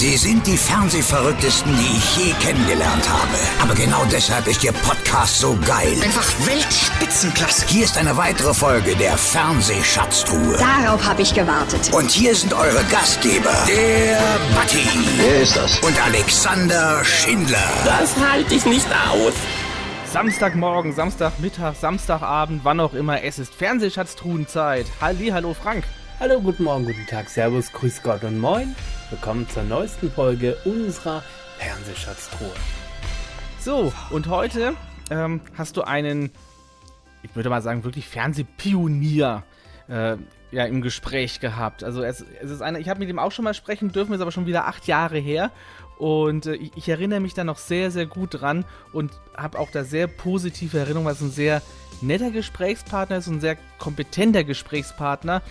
Sie sind die Fernsehverrücktesten, die ich je kennengelernt habe. Aber genau deshalb ist Ihr Podcast so geil. Einfach Weltspitzenklasse. Hier ist eine weitere Folge der Fernsehschatztruhe. Darauf habe ich gewartet. Und hier sind eure Gastgeber, der Batti Wer ist das? und Alexander Schindler. Das halte ich nicht aus. Samstagmorgen, Samstagmittag, Samstagabend, wann auch immer, es ist Fernsehschatztruhenzeit. Halli, hallo Frank. Hallo, guten Morgen, guten Tag, Servus, Grüß Gott und Moin. Willkommen zur neuesten Folge unserer Fernsehschatztruhe. So, und heute ähm, hast du einen, ich würde mal sagen, wirklich Fernsehpionier äh, ja, im Gespräch gehabt. Also es, es ist einer, ich habe mit ihm auch schon mal sprechen dürfen, ist aber schon wieder acht Jahre her. Und äh, ich, ich erinnere mich da noch sehr, sehr gut dran und habe auch da sehr positive Erinnerungen, weil es ein sehr netter Gesprächspartner ist, ein sehr kompetenter Gesprächspartner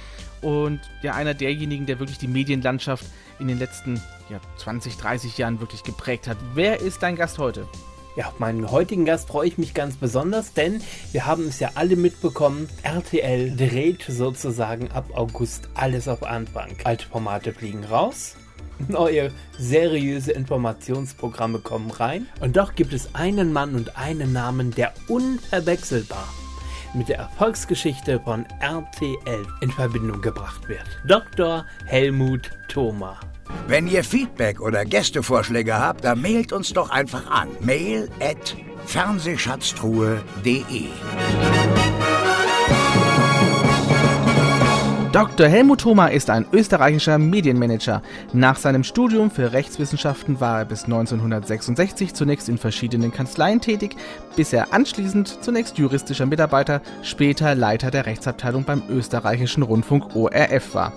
und ja, einer derjenigen, der wirklich die Medienlandschaft in den letzten ja, 20, 30 Jahren wirklich geprägt hat. Wer ist dein Gast heute? Ja, auf meinen heutigen Gast freue ich mich ganz besonders, denn wir haben es ja alle mitbekommen, RTL dreht sozusagen ab August alles auf Anfang. Alte Formate fliegen raus, neue seriöse Informationsprogramme kommen rein und doch gibt es einen Mann und einen Namen, der unverwechselbar mit der Erfolgsgeschichte von RTL in Verbindung gebracht wird. Dr. Helmut Thoma. Wenn ihr Feedback oder Gästevorschläge habt, dann mailt uns doch einfach an. Mail at fernsehschatztruhe.de Dr. Helmut Thoma ist ein österreichischer Medienmanager. Nach seinem Studium für Rechtswissenschaften war er bis 1966 zunächst in verschiedenen Kanzleien tätig, bis er anschließend zunächst juristischer Mitarbeiter, später Leiter der Rechtsabteilung beim österreichischen Rundfunk ORF war.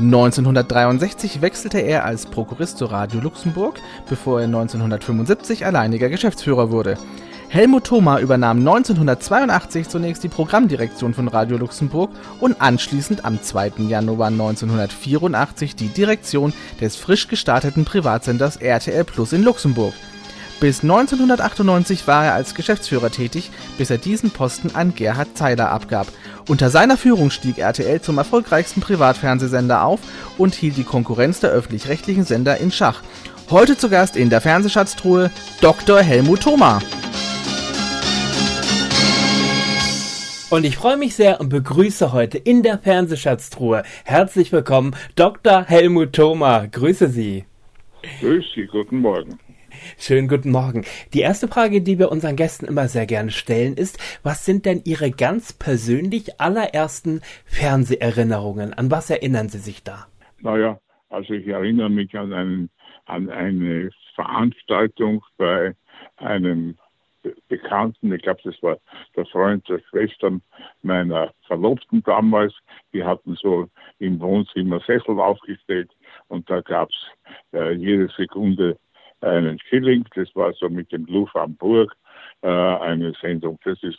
1963 wechselte er als Prokurist zu Radio Luxemburg, bevor er 1975 alleiniger Geschäftsführer wurde. Helmut Thoma übernahm 1982 zunächst die Programmdirektion von Radio Luxemburg und anschließend am 2. Januar 1984 die Direktion des frisch gestarteten Privatsenders RTL Plus in Luxemburg. Bis 1998 war er als Geschäftsführer tätig, bis er diesen Posten an Gerhard Zeiler abgab. Unter seiner Führung stieg RTL zum erfolgreichsten Privatfernsehsender auf und hielt die Konkurrenz der öffentlich-rechtlichen Sender in Schach. Heute zu Gast in der Fernsehschatztruhe Dr. Helmut Thoma. Und ich freue mich sehr und begrüße heute in der Fernsehschatztruhe herzlich willkommen Dr. Helmut Thoma. Grüße Sie. Grüß Sie, guten Morgen. Schönen guten Morgen. Die erste Frage, die wir unseren Gästen immer sehr gerne stellen, ist, was sind denn Ihre ganz persönlich allerersten Fernseherinnerungen? An was erinnern Sie sich da? Naja, also ich erinnere mich an, einen, an eine Veranstaltung bei einem Bekannten, ich glaube, das war der Freund der Schwestern meiner Verlobten damals. Die hatten so im Wohnzimmer Sessel aufgestellt und da gab es äh, jede Sekunde einen Schilling. Das war so mit dem Luft am Burg äh, eine Sendung. Das ist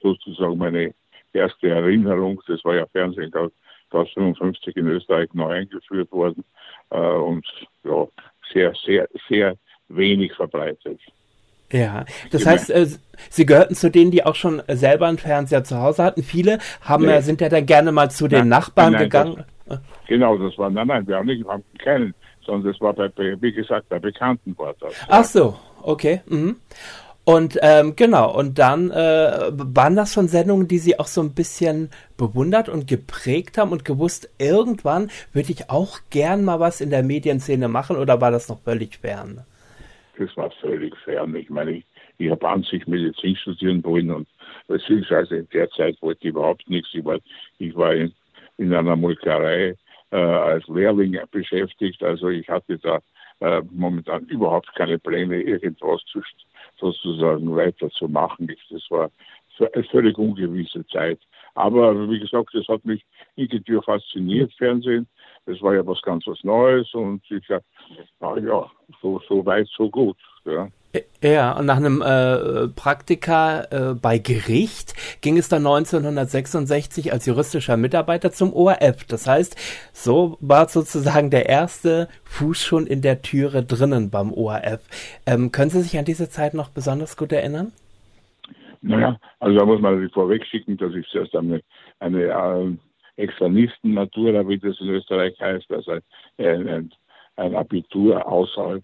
sozusagen meine erste Erinnerung. Das war ja Fernsehen, glaube ich, 55 in Österreich neu eingeführt worden äh, und ja, sehr, sehr, sehr wenig verbreitet. Ja, das heißt, äh, Sie gehörten zu denen, die auch schon selber einen Fernseher zu Hause hatten. Viele haben, Nee. sind ja dann gerne mal zu den Nein, Nachbarn nein, gegangen. Genau, das war, nein, nein, wir haben nicht, haben keinen, sondern das war bei, bei wie gesagt, bei Bekannten war das. Ach so, okay. Mhm. Und ähm, genau, und dann äh, waren das schon Sendungen, die Sie auch so ein bisschen bewundert und geprägt haben und gewusst, irgendwann würde ich auch gern mal was in der Medienszene machen oder war das noch völlig fern? Das war völlig fern. Ich meine, ich, ich habe an sich Medizin studieren wollen und beziehungsweise in der Zeit wollte ich überhaupt nichts. Ich war, ich war in, in einer Molkerei äh, als Lehrling beschäftigt. Also ich hatte da äh, momentan überhaupt keine Pläne, irgendwas zu, sozusagen weiterzumachen. Ich, das war eine völlig ungewisse Zeit. Aber wie gesagt, das hat mich irgendwie fasziniert, Fernsehen. Das war ja was ganz was Neues und ich na ja, so, so weit, so gut. Ja. Ja, und nach einem äh, Praktika äh, bei Gericht ging es dann 1966 als juristischer Mitarbeiter zum ORF. Das heißt, so war sozusagen der erste Fuß schon in der Türe drinnen beim ORF. Ähm, können Sie sich an diese Zeit noch besonders gut erinnern? Naja, also da muss man natürlich vorweg schicken, dass ich zuerst eine, eine äh, Externisten-Natur, wie das in Österreich heißt, also ein, ein, ein Abitur außerhalb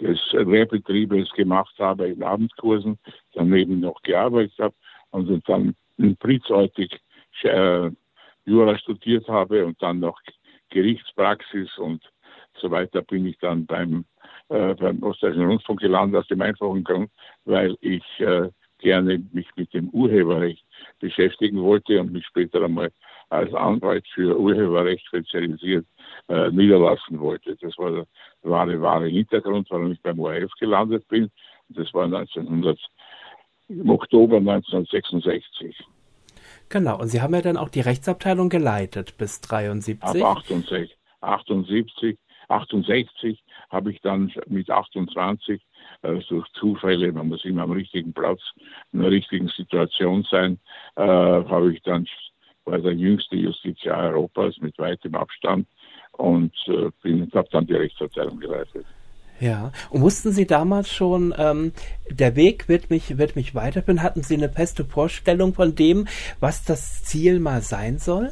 des Lehrbetriebes gemacht habe, in Abendkursen, daneben noch gearbeitet habe und dann pritzartig äh, Jura studiert habe und dann noch Gerichtspraxis und so weiter bin ich dann beim, äh, beim Ostdeutschen Rundfunk gelandet, aus dem einfachen Grund, weil ich äh, gerne mich mit dem Urheberrecht beschäftigen wollte und mich später einmal als Anwalt für Urheberrecht spezialisiert äh, niederlassen wollte. Das war der wahre, wahre Hintergrund, warum ich beim ORF gelandet bin. Das war 1900, im Oktober 1966. Genau, und Sie haben ja dann auch die Rechtsabteilung geleitet bis 73. Ab 68, 78, 68 habe ich dann mit 28 äh, durch Zufälle, man muss immer am richtigen Platz, in der richtigen Situation sein, äh, habe ich dann war der jüngste Justiziar Europas mit weitem Abstand und äh, habe dann die Rechtsabteilung geleitet. Ja, und wussten Sie damals schon, ähm, der Weg wird mich, wird mich weiterführen? Hatten Sie eine feste Vorstellung von dem, was das Ziel mal sein soll?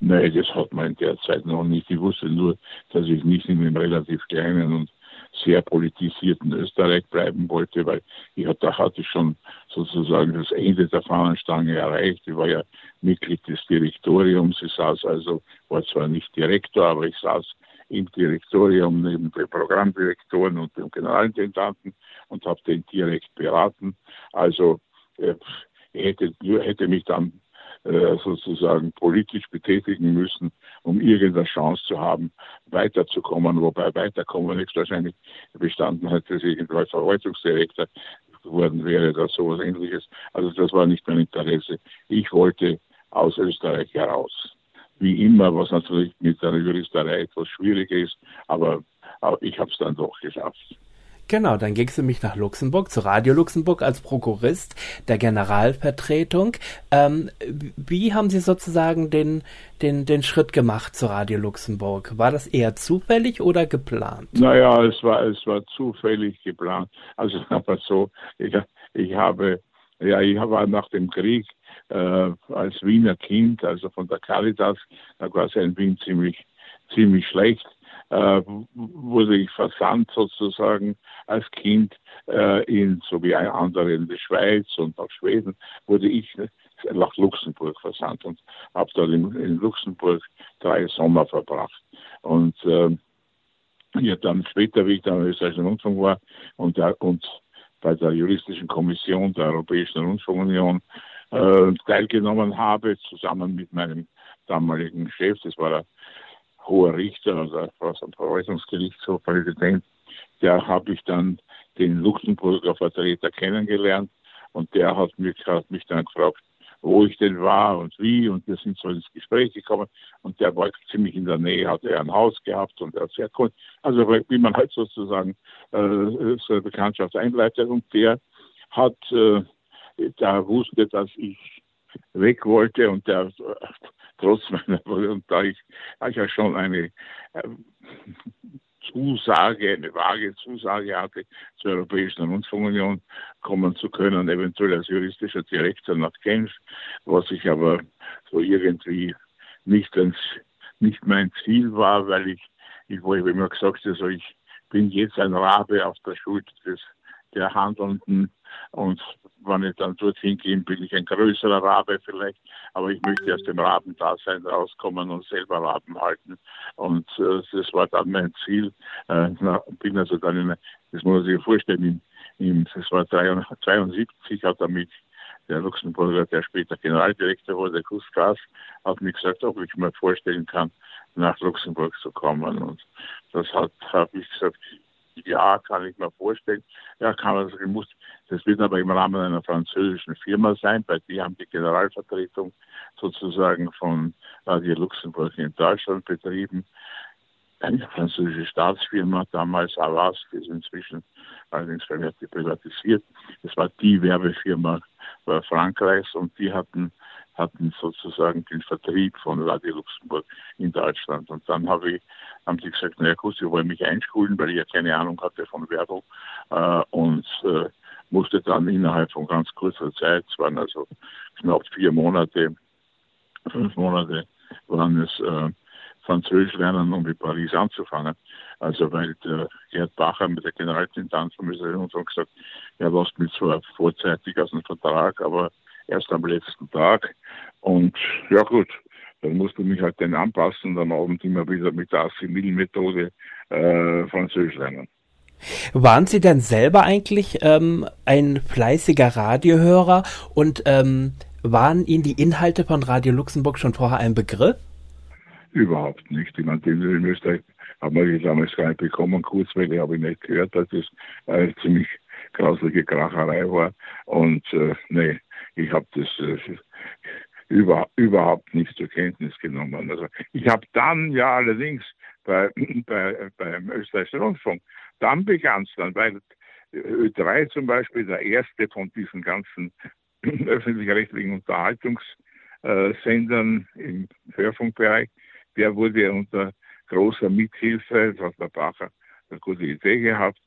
Nein, das hat man in der Zeit noch nicht. Ich wusste nur, dass ich nicht in einem relativ kleinen und sehr politisierten Österreich bleiben wollte, weil ich, da hatte schon sozusagen das Ende der Fahnenstange erreicht. Ich war ja Mitglied des Direktoriums. Ich saß also, war zwar nicht Direktor, aber ich saß im Direktorium neben den Programmdirektoren und dem Generalintendanten und habe den direkt beraten. Also äh, hätte, hätte mich dann sozusagen politisch betätigen müssen, um irgendeine Chance zu haben, weiterzukommen. Wobei weiterkommen nicht wahrscheinlich bestanden hat, dass ich irgendwann Verwaltungsdirektor geworden wäre oder sowas ähnliches. Also das war nicht mein Interesse. Ich wollte aus Österreich heraus. Wie immer, was natürlich mit der Juristerei etwas schwierig ist, aber ich habe es dann doch geschafft. Genau, dann ging es nämlich nach Luxemburg, zu Radio Luxemburg als Prokurist der Generalvertretung. Ähm, wie haben Sie sozusagen den, den, den Schritt gemacht zu Radio Luxemburg? War das eher zufällig oder geplant? Naja, es war, es war zufällig geplant. Also aber so, ich, ich habe, ja, ich war nach dem Krieg äh, als Wiener Kind, also von der Caritas, da war es in Wien ziemlich, ziemlich schlecht äh, wurde ich versandt sozusagen als Kind äh, in, so wie ein anderer in die Schweiz und nach Schweden, wurde ich nach Luxemburg versandt und habe dort in, in, Luxemburg drei Sommer verbracht. Und äh, ja, dann später, wie ich dann im österreichischen Rundfunk war und, der, und bei der juristischen Kommission der Europäischen Rundfunkunion äh, teilgenommen habe, zusammen mit meinem damaligen Chef, das war der hoher Richter, also dem Verwaltungsgerichtshof Präsident, der habe ich dann den Luxemburger Vertreter kennengelernt und der hat mich, hat mich dann gefragt, wo ich denn war und wie und wir sind so ins Gespräch gekommen und der war ziemlich in der Nähe, hat er ein Haus gehabt und er hat sehr cool, also wie man halt sozusagen äh, eine Bekanntschaft einleitet und der hat, äh, der wusste, dass ich weg wollte und der trotz meiner, und da ich, da ich ja schon eine äh, Zusage, eine vage Zusage hatte, zur Europäischen Rundfunkunion kommen zu können, eventuell als juristischer Direktor nach Genf, was ich aber so irgendwie nicht, ins, nicht mein Ziel war, weil ich, ich wo ich immer gesagt also ich bin jetzt ein Rabe auf der Schuld des, der Handelnden und wenn ich dann dorthin gehe, bin ich ein größerer Rabe vielleicht, aber ich möchte aus dem Rabendasein rauskommen und selber Raben halten. Und äh, das war dann mein Ziel. Äh, bin also dann in, das muss man sich vorstellen, in, in, das war 72, hat mich der Luxemburger, der später Generaldirektor wurde, Gus Gras, hat mir gesagt, ob ich mir vorstellen kann, nach Luxemburg zu kommen. Und das hat, habe ich gesagt, ja, kann ich mir vorstellen. Ja, kann man sagen, muss, das wird aber im Rahmen einer französischen Firma sein, weil die haben die Generalvertretung sozusagen von Radio Luxemburg in Deutschland betrieben. Eine französische Staatsfirma, damals Avas, die ist inzwischen allerdings privatisiert. Das war die Werbefirma Frankreichs und die hatten hatten sozusagen den Vertrieb von Radio Luxemburg in Deutschland. Und dann habe ich, haben sie gesagt, naja gut, sie wollen mich einschulen, weil ich ja keine Ahnung hatte von Werbung äh, und äh, musste dann innerhalb von ganz kurzer Zeit, es waren also knapp vier Monate, fünf Monate waren es, äh, Französisch lernen, um in Paris anzufangen. Also weil der Gerd Bacher mit der Generalintendanz vom Rundfunk gesagt, er lasst mich zwar vorzeitig aus dem Vertrag, aber erst am letzten Tag. Und ja gut, dann musste ich mich halt dann anpassen und am Abend immer wieder mit der Assimil-Methode äh, Französisch lernen. Waren Sie denn selber eigentlich ähm, ein fleißiger Radiohörer und ähm, waren Ihnen die Inhalte von Radio Luxemburg schon vorher ein Begriff? Überhaupt nicht. Ich meine, in Österreich haben wir damals gar nicht bekommen. Kurzwelle habe ich nicht gehört, dass das eine ziemlich grausliche Kracherei war. Und äh, nee, ich habe das äh, über, überhaupt nicht zur Kenntnis genommen. Also ich habe dann ja allerdings bei, bei, beim österreichischen Rundfunk, dann begann es dann, weil Ö3 zum Beispiel der erste von diesen ganzen öffentlich-rechtlichen Unterhaltungssendern im Hörfunkbereich, der wurde unter großer Mithilfe, das hat der Bacher eine gute Idee gehabt,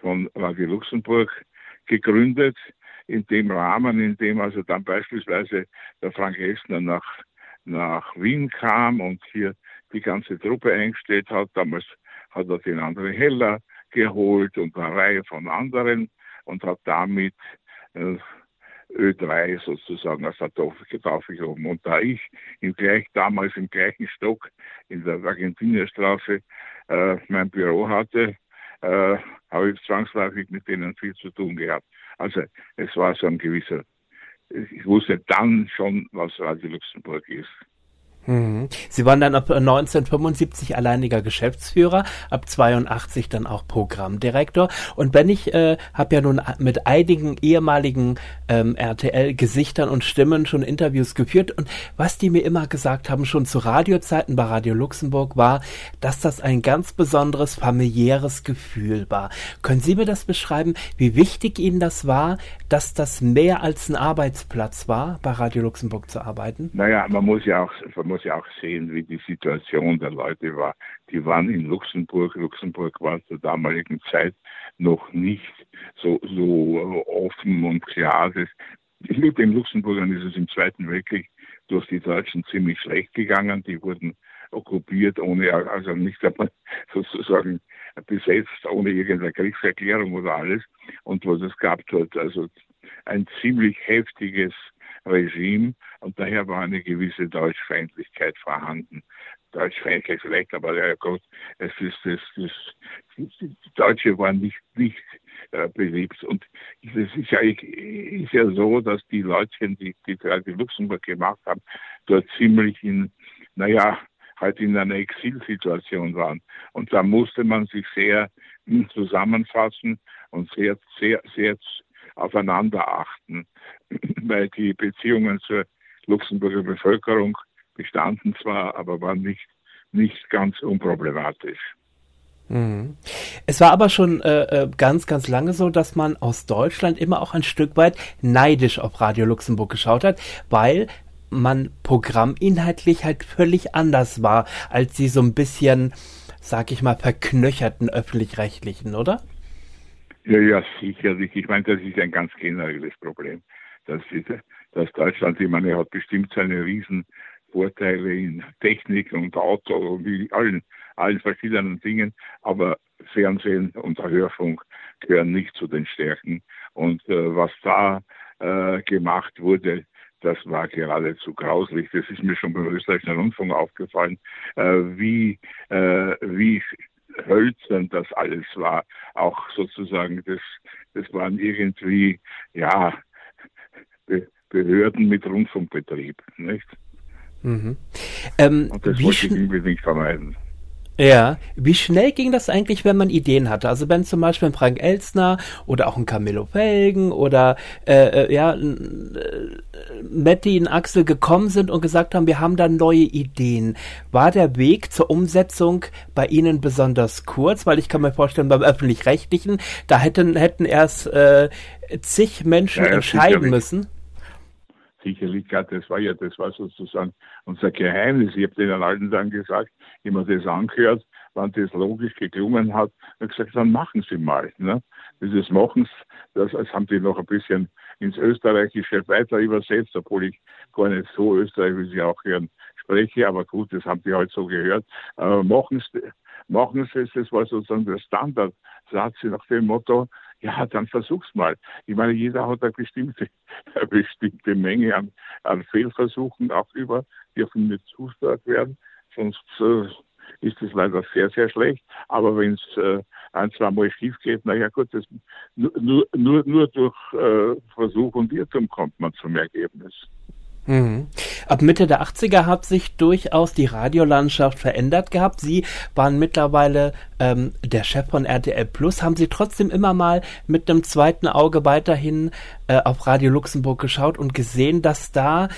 von Radio Luxemburg gegründet, in dem Rahmen, in dem also dann beispielsweise der Frank Hessner nach, nach Wien kam und hier die ganze Truppe eingestellt hat. Damals hat er den André Heller geholt und eine Reihe von anderen und hat damit äh, Ö3 sozusagen aus der Taufe gehoben. Und da ich im gleich, damals im gleichen Stock in der Argentinierstraße äh, mein Büro hatte, äh, habe ich zwangsläufig mit denen viel zu tun gehabt. Also es war so ein gewisser, ich wusste dann schon, was Radio Luxemburg ist. Mhm. Sie waren dann ab 1975 alleiniger Geschäftsführer, ab 82 dann auch Programmdirektor. Und wenn ich äh, habe ja nun mit einigen ehemaligen ähm, RTL-Gesichtern und Stimmen schon Interviews geführt und was die mir immer gesagt haben, schon zu Radiozeiten bei Radio Luxemburg, war, dass das ein ganz besonderes familiäres Gefühl war. Können Sie mir das beschreiben, wie wichtig Ihnen das war, dass das mehr als ein Arbeitsplatz war, bei Radio Luxemburg zu arbeiten? Naja, man muss ja auch, man muss ja auch sehen, wie die Situation der Leute war. Die waren in Luxemburg. Luxemburg war zur damaligen Zeit noch nicht so, so offen und klar. Mit den Luxemburgern ist es im Zweiten Weltkrieg durch die Deutschen ziemlich schlecht gegangen. Die wurden okkupiert, ohne, also nicht einmal sozusagen besetzt, ohne irgendeine Kriegserklärung oder alles. Und was es gab dort, also ein ziemlich heftiges Regime und daher war eine gewisse Deutschfeindlichkeit vorhanden. Deutschfeindlich vielleicht, aber ja Gott, es ist, es ist, die Deutsche waren nicht, nicht äh, beliebt. Und es ist ja, ist ja so, dass die Leute, die, die gerade Luxemburg gemacht haben, dort ziemlich in, naja, halt in einer Exilsituation waren. Und da musste man sich sehr zusammenfassen und sehr, sehr, sehr aufeinander achten, weil die Beziehungen zur Luxemburger Bevölkerung bestanden zwar, aber waren nicht, nicht ganz unproblematisch. Mhm. Es war aber schon äh, äh, ganz, ganz lange so, dass man aus Deutschland immer auch ein Stück weit neidisch auf Radio Luxemburg geschaut hat, weil man programminhaltlich halt völlig anders war als die so ein bisschen, sag ich mal, verknöcherten öffentlich-rechtlichen, oder? Ja, ja, sicherlich. Ich meine, das ist ein ganz generelles Problem. Das ist, dass Deutschland, ich meine, hat bestimmt seine Riesenvorteile in Technik und Auto und allen, allen verschiedenen Dingen, aber Fernsehen und Hörfunk gehören nicht zu den Stärken. Und äh, was da äh, gemacht wurde, das war geradezu grauslich. Das ist mir schon beim österreichischen Rundfunk aufgefallen, äh, wie, äh, wie hölzern das alles war. Auch sozusagen, das, das waren irgendwie, ja, Be Behörden mit Rundfunkbetrieb, nicht? Mhm. Ähm, Und das wollte ich nicht vermeiden. Ja, wie schnell ging das eigentlich, wenn man Ideen hatte? Also wenn zum Beispiel ein Frank Elstner oder auch ein Camillo Felgen oder äh, äh ja, äh, Matti und Axel gekommen sind und gesagt haben, wir haben da neue Ideen. War der Weg zur Umsetzung bei Ihnen besonders kurz? Weil ich kann mir vorstellen, beim Öffentlich-Rechtlichen, da hätten, hätten erst äh, zig Menschen ja, entscheiden müssen sicherlich, das war ja, das war sozusagen unser Geheimnis. Ich habe den alten dann gesagt, immer das angehört, wenn das logisch geklungen hat, habe gesagt, dann machen Sie mal. Ne? Dieses Machen, das, das haben die noch ein bisschen ins Österreichische weiter übersetzt, obwohl ich gar nicht so Österreichisch, wie Sie auch hören, spreche, aber gut, das haben die halt so gehört. Aber machen Sie, machen Sie es, das war sozusagen der Standardsatz nach dem Motto, ja, dann versuch's mal. Ich meine, jeder hat eine bestimmte, eine bestimmte Menge an, an Fehlversuchen auch über, dürfen nicht zu stark werden, sonst äh, ist es leider sehr, sehr schlecht. Aber wenn es äh, ein, zwei Mal schief geht, naja gut, das, nur, nur, nur durch äh, Versuch und Irrtum kommt man zum Ergebnis. Mhm. Ab Mitte der 80er hat sich durchaus die Radiolandschaft verändert gehabt. Sie waren mittlerweile ähm, der Chef von RTL Plus. Haben Sie trotzdem immer mal mit einem zweiten Auge weiterhin äh, auf Radio Luxemburg geschaut und gesehen, dass da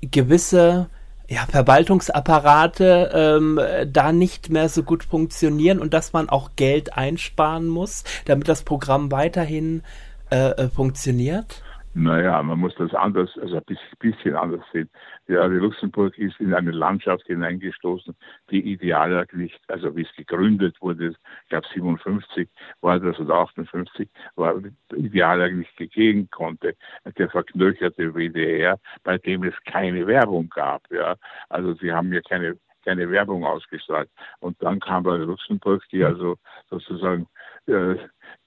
gewisse ja, Verwaltungsapparate ähm, da nicht mehr so gut funktionieren und dass man auch Geld einsparen muss, damit das Programm weiterhin äh, äh funktioniert? Naja, man muss das anders, also ein bisschen anders sehen. Ja, Luxemburg ist in eine Landschaft hineingestoßen, die idealer nicht, also wie es gegründet wurde, ich glaube 57 war das oder 58, war idealer nicht gegeben konnte. Der verknöcherte WDR, bei dem es keine Werbung gab. Ja, also sie haben ja keine keine Werbung ausgestrahlt. Und dann kam bei Luxemburg, die also sozusagen äh,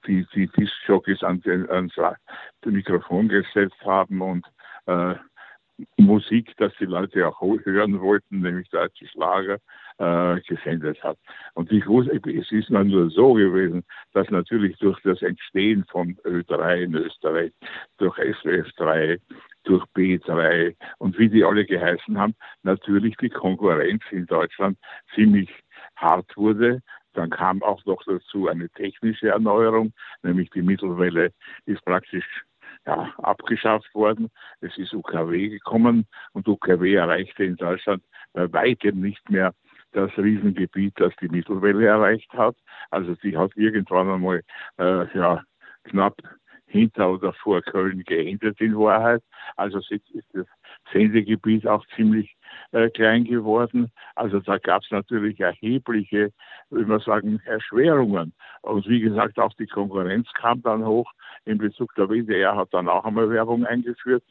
die, die Disc-Jockeys an den, ans Mikrofon gesetzt haben und äh, Musik, dass die Leute auch hören wollten, nämlich deutsche Schlager, äh, gesendet hat. Und ich wusste, es ist nur so gewesen, dass natürlich durch das Entstehen von Ö3 in Österreich, durch SWF 3, durch B3 und wie die alle geheißen haben, natürlich die Konkurrenz in Deutschland ziemlich hart wurde. Dann kam auch noch dazu eine technische Erneuerung, nämlich die Mittelwelle ist praktisch ja, abgeschafft worden. Es ist UKW gekommen und UKW erreichte in Deutschland bei weitem nicht mehr das Riesengebiet, das die Mittelwelle erreicht hat. Also sie hat irgendwann einmal äh, ja, knapp hinter oder vor Köln geendet in Wahrheit. Also ist das Sendegebiet auch ziemlich äh, klein geworden. Also da gab es natürlich erhebliche, würde man sagen, Erschwerungen. Und wie gesagt, auch die Konkurrenz kam dann hoch. In Bezug der WDR hat dann auch einmal Werbung eingeführt.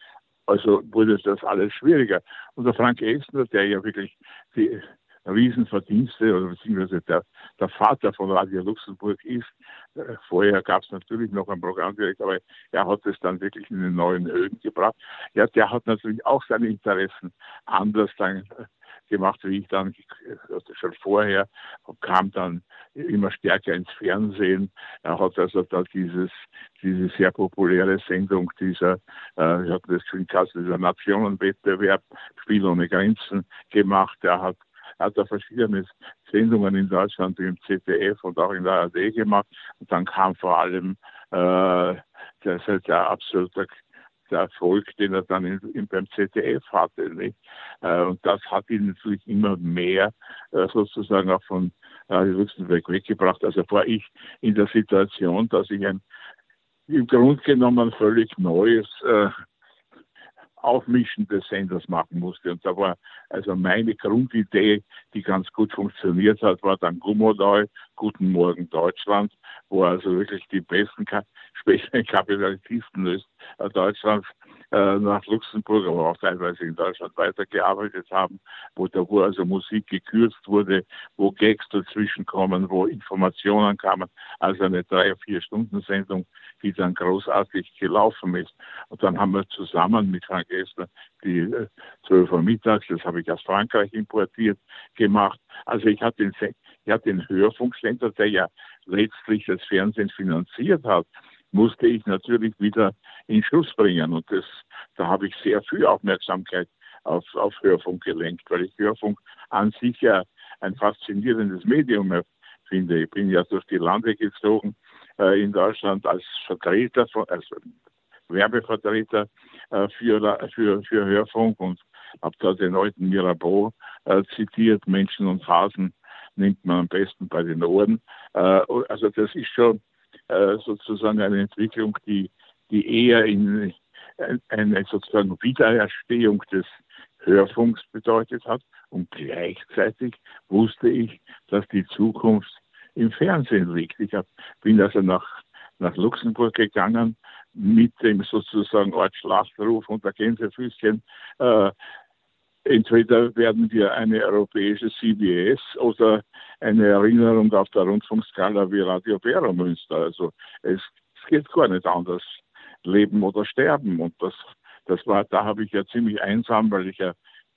Also wurde das alles schwieriger. Und der Frank Esner, der ja wirklich die Riesenverdienste oder beziehungsweise der, der Vater von Radio Luxemburg ist. Äh, vorher gab es natürlich noch ein Programmdirektor, aber er hat es dann wirklich in den neuen Höhen gebracht. Ja, der hat natürlich auch seine Interessen anders dann äh, gemacht, wie ich dann also schon vorher, kam dann immer stärker ins Fernsehen. Er hat also da dieses, diese sehr populäre Sendung dieser, äh, ich habe das schon gesagt, dieser Nationenwettbewerb, Spiel ohne Grenzen gemacht. Er hat hat er verschiedene Sendungen in Deutschland im ZDF und auch in der ARD gemacht. Und dann kam vor allem äh, der, der absolute der Erfolg, den er dann in, in, beim ZDF hatte. Nicht? Äh, und das hat ihn natürlich immer mehr äh, sozusagen auch von Radio Luxemburg weggebracht. Also war ich in der Situation, dass ich ein im Grunde genommen völlig neues äh, Aufmischen des Senders machen musste. Und da war also meine Grundidee, die ganz gut funktioniert hat, war dann Gummodau, Guten Morgen Deutschland, wo also wirklich die besten späteren Kapitalisten Deutschlands äh, nach Luxemburg, aber auch teilweise in Deutschland weitergearbeitet haben, wo da wo also Musik gekürzt wurde, wo Gags dazwischen kommen, wo Informationen kamen, also eine drei, vier Stunden Sendung, die dann großartig gelaufen ist. Und dann haben wir zusammen mit Frank Esner die äh, 12 Uhr mittags, das habe ich aus Frankreich importiert, gemacht. Also ich hatte den, ich hatte den Hörfunksender, der ja letztlich das Fernsehen finanziert hat, musste ich natürlich wieder in Schuss bringen. Und das, da habe ich sehr viel Aufmerksamkeit auf, auf Hörfunk gelenkt, weil ich Hörfunk an sich ja ein faszinierendes Medium finde. Ich bin ja durch die Lande gezogen äh, in Deutschland als Vertreter, von, als Werbevertreter äh, für, für, für Hörfunk und habe da den alten Mirabeau äh, zitiert, Menschen und Phasen nimmt man am besten bei den Ohren. Äh, also das ist schon äh, sozusagen eine Entwicklung, die, die eher in eine sozusagen Wiedererstehung des, Hörfunks bedeutet hat. Und gleichzeitig wusste ich, dass die Zukunft im Fernsehen liegt. Ich hab, bin also nach, nach Luxemburg gegangen mit dem sozusagen Ort Schlachtruf und der Gänsefüßchen. Äh, entweder werden wir eine europäische CBS oder eine Erinnerung auf der Rundfunkskala wie Radio Bera Münster. Also es, es geht gar nicht anders. Leben oder sterben. Und das, das war, da habe ich ja ziemlich einsam, weil ich ja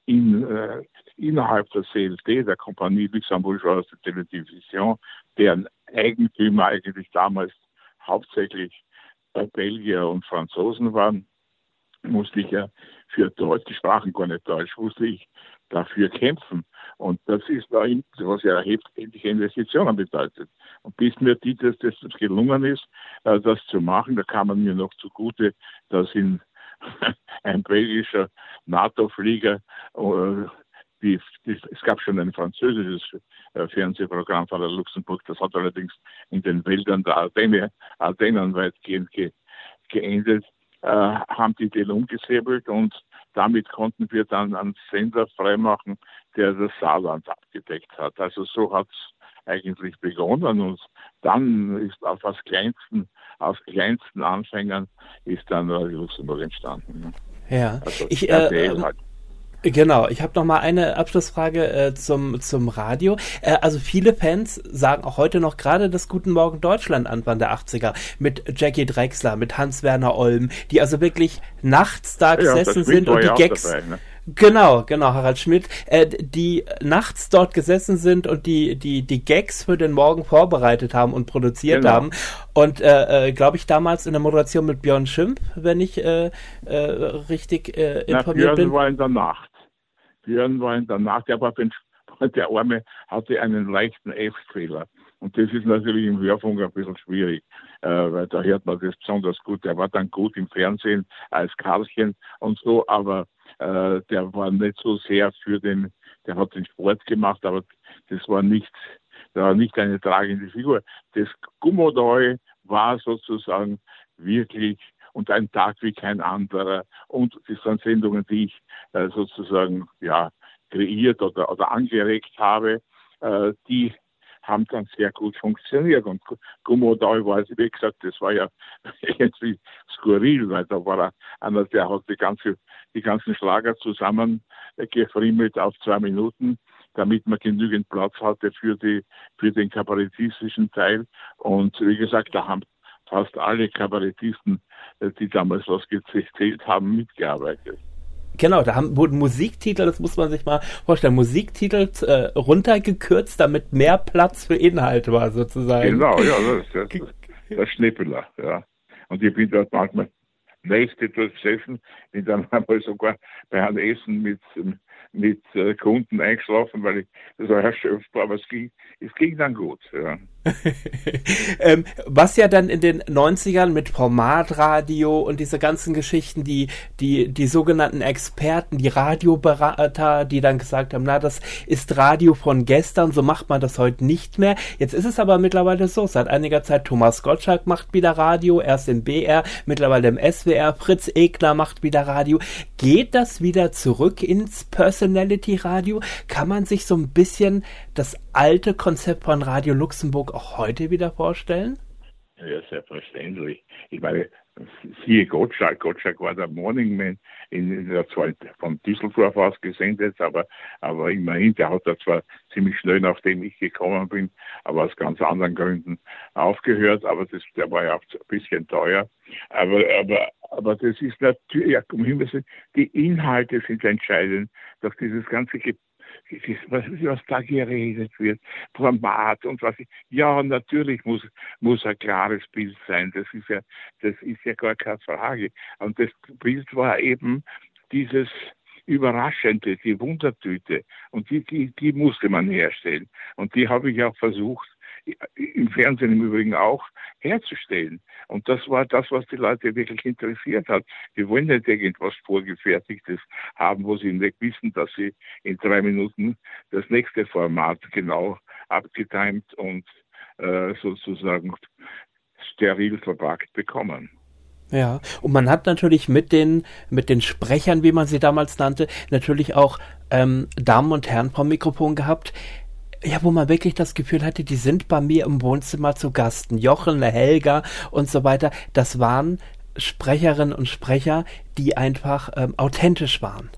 in, äh, innerhalb der CLT, der Kompanie Luxembourgeoise de Television, deren Eigentümer eigentlich damals hauptsächlich Belgier und Franzosen waren, musste ich ja für Deutsch, die sprachen gar nicht Deutsch, musste ich dafür kämpfen. Und das ist was ja erhebliche Investitionen bedeutet. Und bis mir die, das, das gelungen ist, äh, das zu machen, da kam man mir noch zugute, dass in ein belgischer NATO-Flieger, äh, es gab schon ein französisches äh, Fernsehprogramm von der Luxemburg, das hat allerdings in den Wäldern der Ardennen, Ardennen weitgehend ge, geendet, äh, haben die den umgesäbelt und damit konnten wir dann einen Sender freimachen, der das Saarland abgedeckt hat. Also so hat es eigentlich begonnen und dann ist auf aus kleinsten, aus kleinsten Anfängern ist dann Radio Luxemburg entstanden. Ja, also ich, äh, halt. Genau, ich habe noch mal eine Abschlussfrage äh, zum zum Radio. Äh, also viele Fans sagen auch heute noch gerade das Guten Morgen Deutschland Anfang der 80er mit Jackie Drexler, mit Hans Werner Olm, die also wirklich nachts da gesessen ja, sind und die Gags dabei, ne? Genau, genau, Harald Schmidt, äh, die nachts dort gesessen sind und die, die, die Gags für den Morgen vorbereitet haben und produziert genau. haben. Und äh, äh, glaube ich damals in der Moderation mit Björn Schimpf, wenn ich äh, äh, richtig äh, informiert Na, Björn bin. War in der Nacht. Björn war in der war der Arme hatte einen leichten F-Fehler. Und das ist natürlich im Hörfunk ein bisschen schwierig, äh, weil da hört man das besonders gut. Der war dann gut im Fernsehen als Karlchen und so, aber äh, der war nicht so sehr für den, der hat den Sport gemacht, aber das war nicht, der war nicht eine tragende Figur. Das Gummodoi war sozusagen wirklich und ein Tag wie kein anderer. Und das sind Sendungen, die ich äh, sozusagen ja, kreiert oder, oder angeregt habe, äh, die haben dann sehr gut funktioniert. Und Gummodau war, wie gesagt, das war ja irgendwie skurril, weil da war einer, der hat die, ganze, die ganzen Schlager zusammengefriemelt auf zwei Minuten, damit man genügend Platz hatte für, die, für den kabarettistischen Teil. Und wie gesagt, da haben fast alle Kabarettisten, äh, die damals was gezählt haben, mitgearbeitet. Genau, da haben, wurden Musiktitel, das muss man sich mal vorstellen, Musiktitel äh, runtergekürzt, damit mehr Platz für Inhalte war, sozusagen. Genau, ja, das ist das, das, das Schnippeler, ja. Und ich bin dort manchmal Nächte durchgesessen, bin dann einmal sogar bei einem Essen mit, mit äh, Kunden eingeschlafen, weil ich so erschöpft war, aber es ging, es ging dann gut, ja. ähm, was ja dann in den 90ern mit Formatradio und diese ganzen Geschichten, die, die, die sogenannten Experten, die Radioberater, die dann gesagt haben, na, das ist Radio von gestern, so macht man das heute nicht mehr. Jetzt ist es aber mittlerweile so, seit einiger Zeit Thomas Gottschalk macht wieder Radio, erst in BR, mittlerweile im SWR, Fritz Egner macht wieder Radio. Geht das wieder zurück ins Personality Radio? Kann man sich so ein bisschen das alte Konzept von Radio Luxemburg auch heute wieder vorstellen? Ja, selbstverständlich. Ich meine, siehe Gottschalk. Gottschalk war der Morning Man, in, der zwar von Düsseldorf aus gesendet, aber, aber immerhin, der hat da zwar ziemlich schnell, nachdem ich gekommen bin, aber aus ganz anderen Gründen aufgehört, aber das, der war ja auch ein bisschen teuer. Aber, aber, aber das ist natürlich, ja, um Himmels die Inhalte sind entscheidend, dass dieses ganze was, was da geredet wird, Format und was. Ja, natürlich muss, muss ein klares Bild sein. Das ist ja, das ist ja gar keine Frage. Und das Bild war eben dieses Überraschende, die Wundertüte. Und die, die, die musste man herstellen. Und die habe ich auch versucht, im Fernsehen im Übrigen auch, herzustellen. Und das war das, was die Leute wirklich interessiert hat. Die wollen nicht irgendwas Vorgefertigtes haben, wo sie nicht wissen, dass sie in drei Minuten das nächste Format genau abgetimt und äh, sozusagen steril verpackt bekommen. Ja, und man hat natürlich mit den, mit den Sprechern, wie man sie damals nannte, natürlich auch ähm, Damen und Herren vom Mikrofon gehabt, ja, wo man wirklich das Gefühl hatte, die sind bei mir im Wohnzimmer zu Gasten. Jochen, Helga und so weiter. Das waren Sprecherinnen und Sprecher, die einfach ähm, authentisch waren.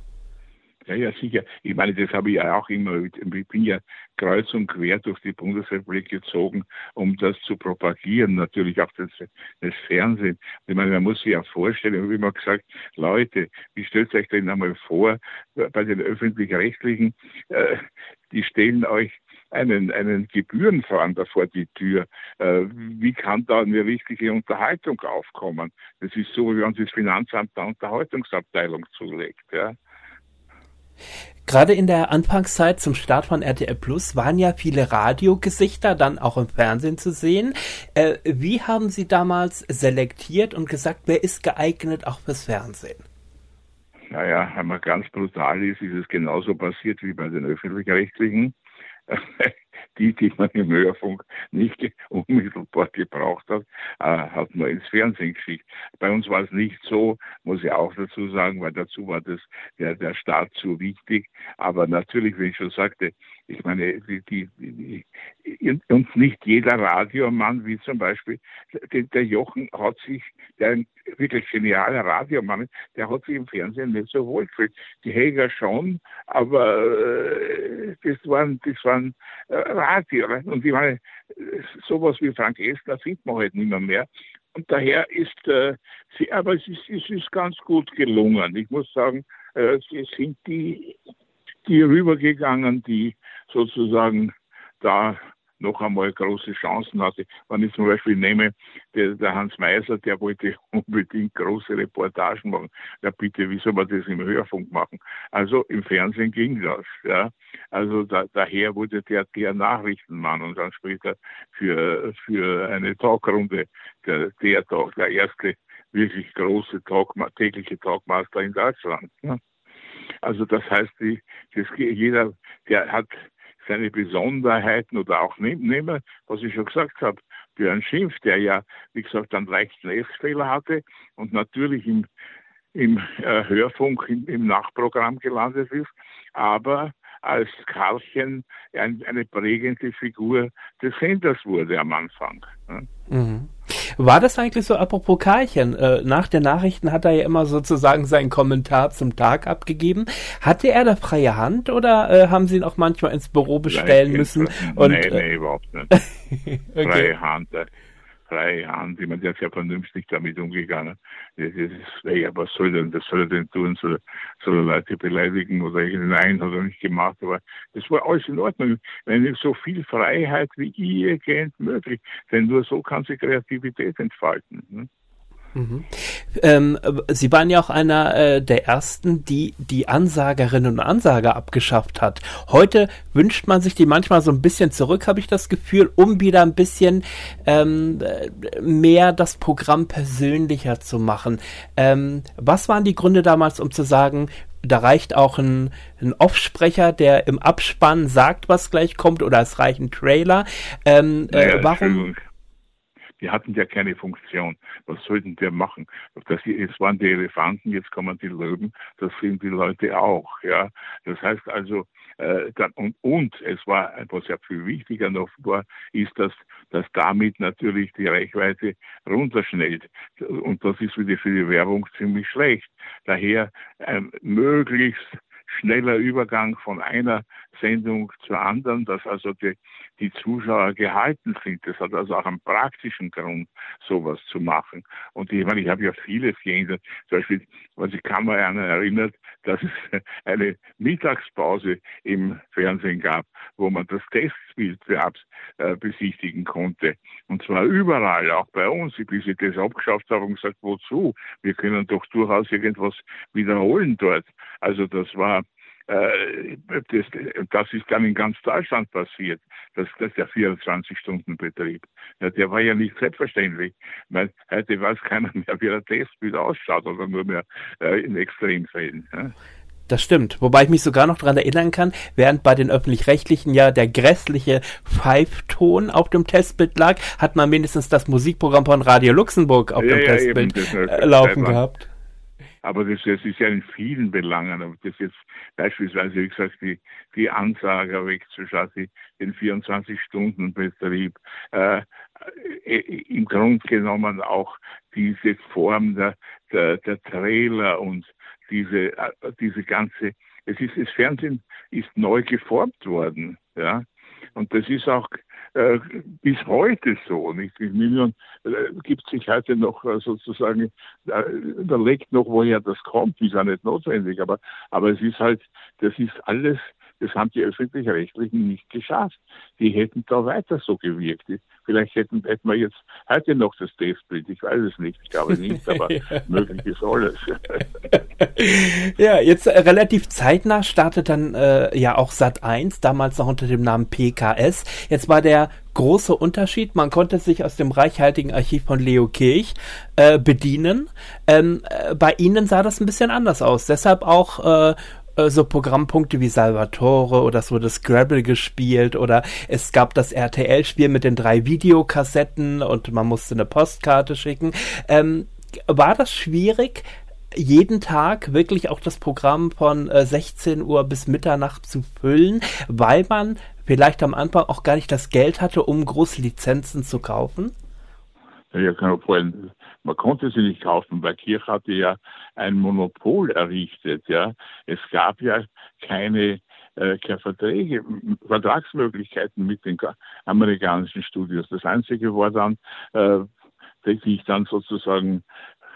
Ja, ja, sicher. Ich meine, das habe ich ja auch immer, ich bin ja kreuz und quer durch die Bundesrepublik gezogen, um das zu propagieren, natürlich auch das, das Fernsehen. Ich meine, man muss sich ja vorstellen, ich habe immer gesagt, Leute, wie stellt euch denn einmal vor, bei den Öffentlich-Rechtlichen, äh, die stellen euch einen, einen Gebührenfahnder vor die Tür. Äh, wie kann da eine richtige Unterhaltung aufkommen? Das ist so, wie wenn sich das Finanzamt der Unterhaltungsabteilung zulegt. Ja. Gerade in der Anfangszeit zum Start von RTL Plus waren ja viele Radiogesichter dann auch im Fernsehen zu sehen. Äh, wie haben Sie damals selektiert und gesagt, wer ist geeignet auch fürs Fernsehen? Naja, wenn man ganz brutal ist, ist es genauso passiert wie bei den öffentlich-rechtlichen. die, die man im Hörfunk nicht unmittelbar gebraucht hat, äh, hat man ins Fernsehen geschickt. Bei uns war es nicht so, muss ich auch dazu sagen, weil dazu war das der, der Staat zu wichtig. Aber natürlich, wie ich schon sagte, ich meine, die, die, die, und nicht jeder Radiomann, wie zum Beispiel der, Jochen, hat sich, der ein wirklich genialer Radiomann der hat sich im Fernsehen nicht so wohl gefühlt. Die Helga schon, aber äh, das waren, das waren äh, Radio. Und ich meine, sowas wie Frank Esner findet man halt nicht mehr. mehr. Und daher ist äh, sie, aber es ist, es ist ganz gut gelungen. Ich muss sagen, äh, es sind die, die rübergegangen, die sozusagen da noch einmal große Chancen hatte. Wenn ich zum Beispiel nehme, der, der Hans Meiser, der wollte unbedingt große Reportagen machen. Ja bitte, wie soll man das im Hörfunk machen? Also im Fernsehen ging das. Ja. Also da, daher wurde der der Nachrichtenmann und dann später für, für eine Talkrunde der, der Talk, der erste wirklich große Talk, tägliche Talkmaster in Deutschland. Ja. Also das heißt, die, das, jeder, der hat seine Besonderheiten oder auch nehmen, was ich schon gesagt habe, Björn Schimpf, der ja, wie gesagt, einen leichten Lesfehler hatte und natürlich im, im äh, Hörfunk im, im Nachprogramm gelandet ist, aber als Karlchen ein, eine prägende Figur des Senders wurde am Anfang. Mhm. War das eigentlich so, apropos Karlchen, äh, nach den Nachrichten hat er ja immer sozusagen seinen Kommentar zum Tag abgegeben. Hatte er da freie Hand oder äh, haben Sie ihn auch manchmal ins Büro bestellen Nein, müssen? Und, nee, nee, äh, überhaupt nicht. okay. Freie Hand. Ich meine, der ist ja vernünftig damit umgegangen. Das ist, ja, was soll denn, das soll er denn tun? Soll, soll er Leute beleidigen oder nein, hat er nicht gemacht. Aber das war alles in Ordnung. Wenn so viel Freiheit wie ihr kennt möglich, denn nur so kann sich Kreativität entfalten. Ne? Mhm. Ähm, Sie waren ja auch einer äh, der ersten, die die Ansagerinnen und Ansager abgeschafft hat. Heute wünscht man sich die manchmal so ein bisschen zurück, habe ich das Gefühl, um wieder ein bisschen ähm, mehr das Programm persönlicher zu machen. Ähm, was waren die Gründe damals, um zu sagen, da reicht auch ein, ein Offsprecher, der im Abspann sagt, was gleich kommt, oder es reicht ein Trailer. Ähm, naja, äh, warum? Die hatten ja keine Funktion. Was sollten wir machen? Das, es waren die Elefanten, jetzt kommen die Löwen, das sind die Leute auch. Ja, Das heißt also, äh, dann, und, und es war, was ja viel wichtiger noch war, ist, dass, dass damit natürlich die Reichweite runterschnellt. Und das ist die, für die Werbung ziemlich schlecht. Daher ähm, möglichst schneller Übergang von einer Sendung zur anderen, dass also die, die Zuschauer gehalten sind. Das hat also auch einen praktischen Grund, sowas zu machen. Und ich meine, ich habe ja vieles geändert. Zum Beispiel, was ich kann mir erinnert, dass es eine Mittagspause im Fernsehen gab, wo man das Testbild äh, besichtigen konnte. Und zwar überall, auch bei uns, bis ich das abgeschafft habe und gesagt, wozu? Wir können doch durchaus irgendwas wiederholen dort. Also das war das, das, ist dann in ganz Deutschland passiert, das, das der 24-Stunden-Betrieb. Ja, der war ja nicht selbstverständlich, weil heute weiß keiner mehr, wie der Testbild ausschaut, oder nur mehr äh, in Extremfällen. Das stimmt. Wobei ich mich sogar noch daran erinnern kann, während bei den öffentlich-rechtlichen ja der grässliche Pfeifton auf dem Testbild lag, hat man mindestens das Musikprogramm von Radio Luxemburg auf ja, dem ja, Testbild äh, laufen gehabt. Aber das, das, ist ja in vielen Belangen, ob das jetzt beispielsweise, wie gesagt, die, die Ansager wegzuschaffen, den 24-Stunden-Betrieb, äh, äh, im Grunde genommen auch diese Form der, der, der Trailer und diese, äh, diese ganze, es ist, das Fernsehen ist neu geformt worden, ja. Und das ist auch äh, bis heute so. Nicht? Die Million äh, gibt sich heute noch äh, sozusagen, äh, überlegt noch, woher das kommt, ist ja nicht notwendig, aber, aber es ist halt, das ist alles das haben die Öffentlich-Rechtlichen nicht geschafft. Die hätten da weiter so gewirkt. Vielleicht hätten, hätten wir jetzt heute noch das Testbild. Ich weiß es nicht. Ich glaube nicht, aber ja. möglich ist alles. ja, jetzt äh, relativ zeitnah startet dann äh, ja auch Sat 1, damals noch unter dem Namen PKS. Jetzt war der große Unterschied. Man konnte sich aus dem reichhaltigen Archiv von Leo Kirch äh, bedienen. Ähm, äh, bei Ihnen sah das ein bisschen anders aus. Deshalb auch äh, äh, so Programmpunkte wie Salvatore oder es wurde Scrabble gespielt oder es gab das RTL-Spiel mit den drei Videokassetten und man musste eine Postkarte schicken. Ähm, war das schwierig, jeden Tag wirklich auch das Programm von äh, 16 Uhr bis Mitternacht zu füllen, weil man vielleicht am Anfang auch gar nicht das Geld hatte, um große Lizenzen zu kaufen? Ja, kann vorhin man konnte sie nicht kaufen, weil Kirch hatte ja ein Monopol errichtet. Ja. Es gab ja keine, äh, keine Verträge, Vertragsmöglichkeiten mit den amerikanischen Studios. Das Einzige war dann, äh, die ich dann sozusagen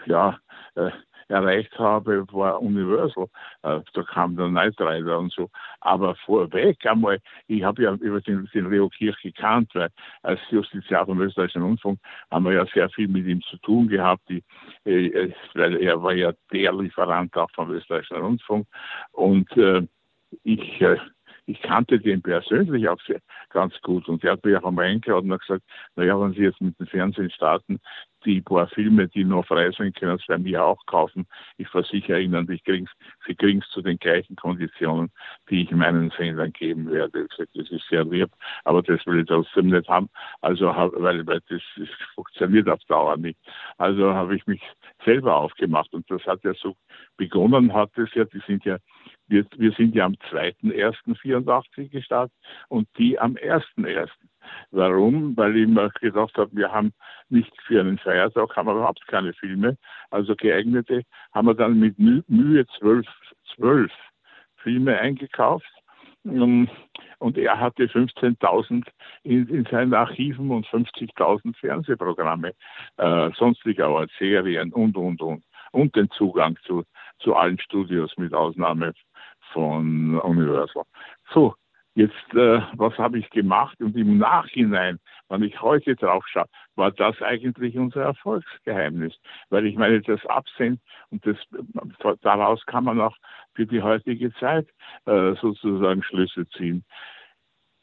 ja, äh, erreicht habe, war Universal. Äh, da kam der Knight Rider und so. Aber vorweg einmal, ich habe ja über den, den Leo Kirch gekannt, weil als Justiziar vom Österreichischen Rundfunk haben wir ja sehr viel mit ihm zu tun gehabt, die, äh, weil er war ja der Lieferant auch vom Österreichischen Rundfunk. Und äh, ich äh, ich kannte den persönlich auch sehr, ganz gut und er hat mich auch einmal eingeladen und gesagt, naja, wenn Sie jetzt mit dem Fernsehen starten, die paar Filme, die noch frei sind, können Sie bei mir auch kaufen. Ich versichere Ihnen, ich kriegen's, Sie kriegen es zu den gleichen Konditionen, die ich meinen Sendern geben werde. Ich gesagt, das ist sehr lieb, aber das will ich trotzdem nicht haben. Also, weil, weil das, das funktioniert auf Dauer nicht. Also habe ich mich selber aufgemacht und das hat ja so begonnen, hat es ja, die sind ja wir, wir sind ja am 2.1.84 gestartet und die am 1.1. Warum? Weil ich mir gedacht habe, wir haben nicht für einen Feiertag, haben wir überhaupt keine Filme, also geeignete, haben wir dann mit Mühe zwölf, zwölf Filme eingekauft. Und er hatte 15.000 in, in, seinen Archiven und 50.000 Fernsehprogramme, äh, sonstige Art, Serien und, und, und. Und den Zugang zu, zu allen Studios mit Ausnahme von Universal. So, jetzt, äh, was habe ich gemacht? Und im Nachhinein, wenn ich heute drauf schaue, war das eigentlich unser Erfolgsgeheimnis. Weil ich meine, das Absenden und das, daraus kann man auch für die heutige Zeit äh, sozusagen Schlüsse ziehen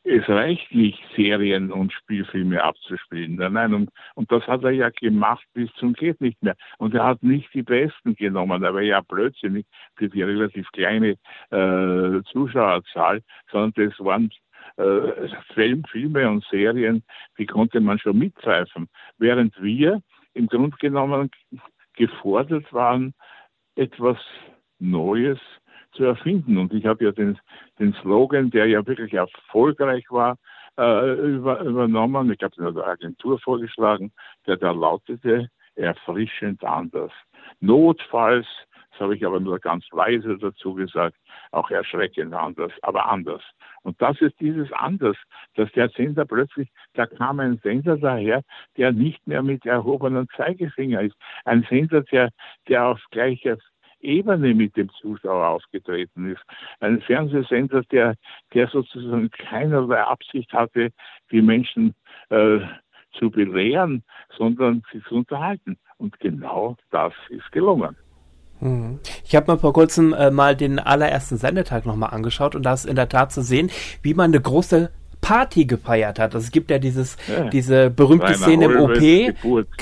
es reicht nicht, Serien und Spielfilme abzuspielen. Nein, und, und das hat er ja gemacht bis zum geht nicht mehr. Und er hat nicht die Besten genommen. Er war ja blödsinnig für die relativ kleine äh, Zuschauerzahl, sondern das waren äh, Film, Filme und Serien, die konnte man schon mitpfeifen. Während wir im Grunde genommen gefordert waren, etwas Neues zu erfinden. Und ich habe ja den, den Slogan, der ja wirklich erfolgreich war, äh, über, übernommen. Ich habe den der Agentur vorgeschlagen, der da lautete erfrischend anders. Notfalls, das habe ich aber nur ganz leise dazu gesagt, auch erschreckend anders, aber anders. Und das ist dieses anders, dass der Sender plötzlich, da kam ein Sender daher, der nicht mehr mit erhobenem Zeigefinger ist. Ein Sender, der, der auf gleicher Ebene mit dem Zuschauer aufgetreten ist. Ein Fernsehsender, der, der sozusagen keinerlei Absicht hatte, die Menschen äh, zu belehren, sondern sie zu unterhalten. Und genau das ist gelungen. Hm. Ich habe mir vor kurzem äh, mal den allerersten Sendetag nochmal angeschaut und da ist in der Tat zu sehen, wie man eine große Party gefeiert hat. Also es gibt ja dieses, ja. diese berühmte Szene im OP.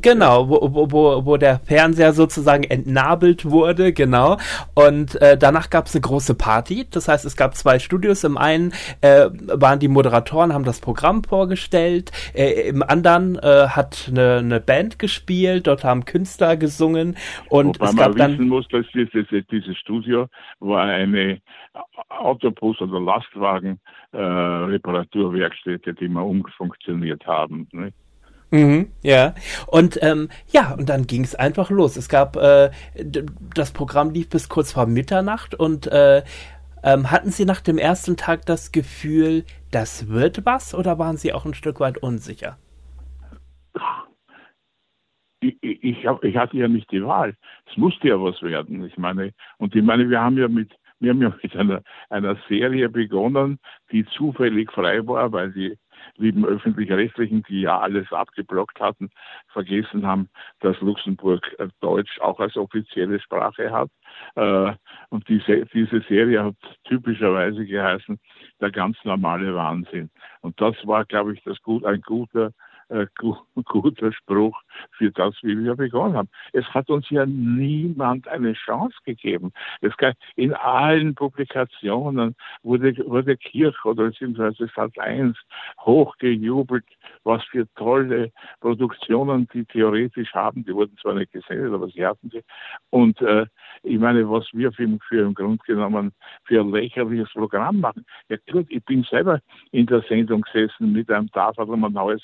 Genau, wo, wo, wo der Fernseher sozusagen entnabelt wurde, genau. Und äh, danach gab es eine große Party. Das heißt, es gab zwei Studios. Im einen äh, waren die Moderatoren, haben das Programm vorgestellt. Äh, Im anderen äh, hat eine, eine Band gespielt. Dort haben Künstler gesungen. Und Wobei es gab man dann wissen muss, dass dieses, dieses Studio war eine Autobus- oder Lastwagen äh, Reparaturwerkstätte, die mal umfunktioniert haben. Ne? Mhm, ja. Und ähm, ja, und dann ging es einfach los. Es gab äh, das Programm lief bis kurz vor Mitternacht und äh, ähm, hatten Sie nach dem ersten Tag das Gefühl, das wird was oder waren Sie auch ein Stück weit unsicher? ich, ich, ich hab, ich hatte ja nicht die Wahl. Es musste ja was werden. Ich meine, und ich meine, wir haben ja mit, wir haben ja mit einer, einer Serie begonnen, die zufällig frei war, weil die lieben öffentlich-rechtlichen, die ja alles abgeblockt hatten, vergessen haben, dass Luxemburg äh, Deutsch auch als offizielle Sprache hat. Äh, und diese, diese Serie hat typischerweise geheißen, der ganz normale Wahnsinn. Und das war, glaube ich, das gut, ein guter äh, gu guter Spruch für das, wie wir begonnen haben. Es hat uns ja niemand eine Chance gegeben. Es gab, in allen Publikationen wurde, wurde Kirch oder beziehungsweise Sat 1 hochgejubelt, was für tolle Produktionen die theoretisch haben. Die wurden zwar nicht gesendet, aber sie hatten sie. Und äh, ich meine, was wir für, für im Grunde genommen für ein lächerliches Programm machen. Ja gut, ich bin selber in der Sendung gesessen mit einem Tafel um ein Haus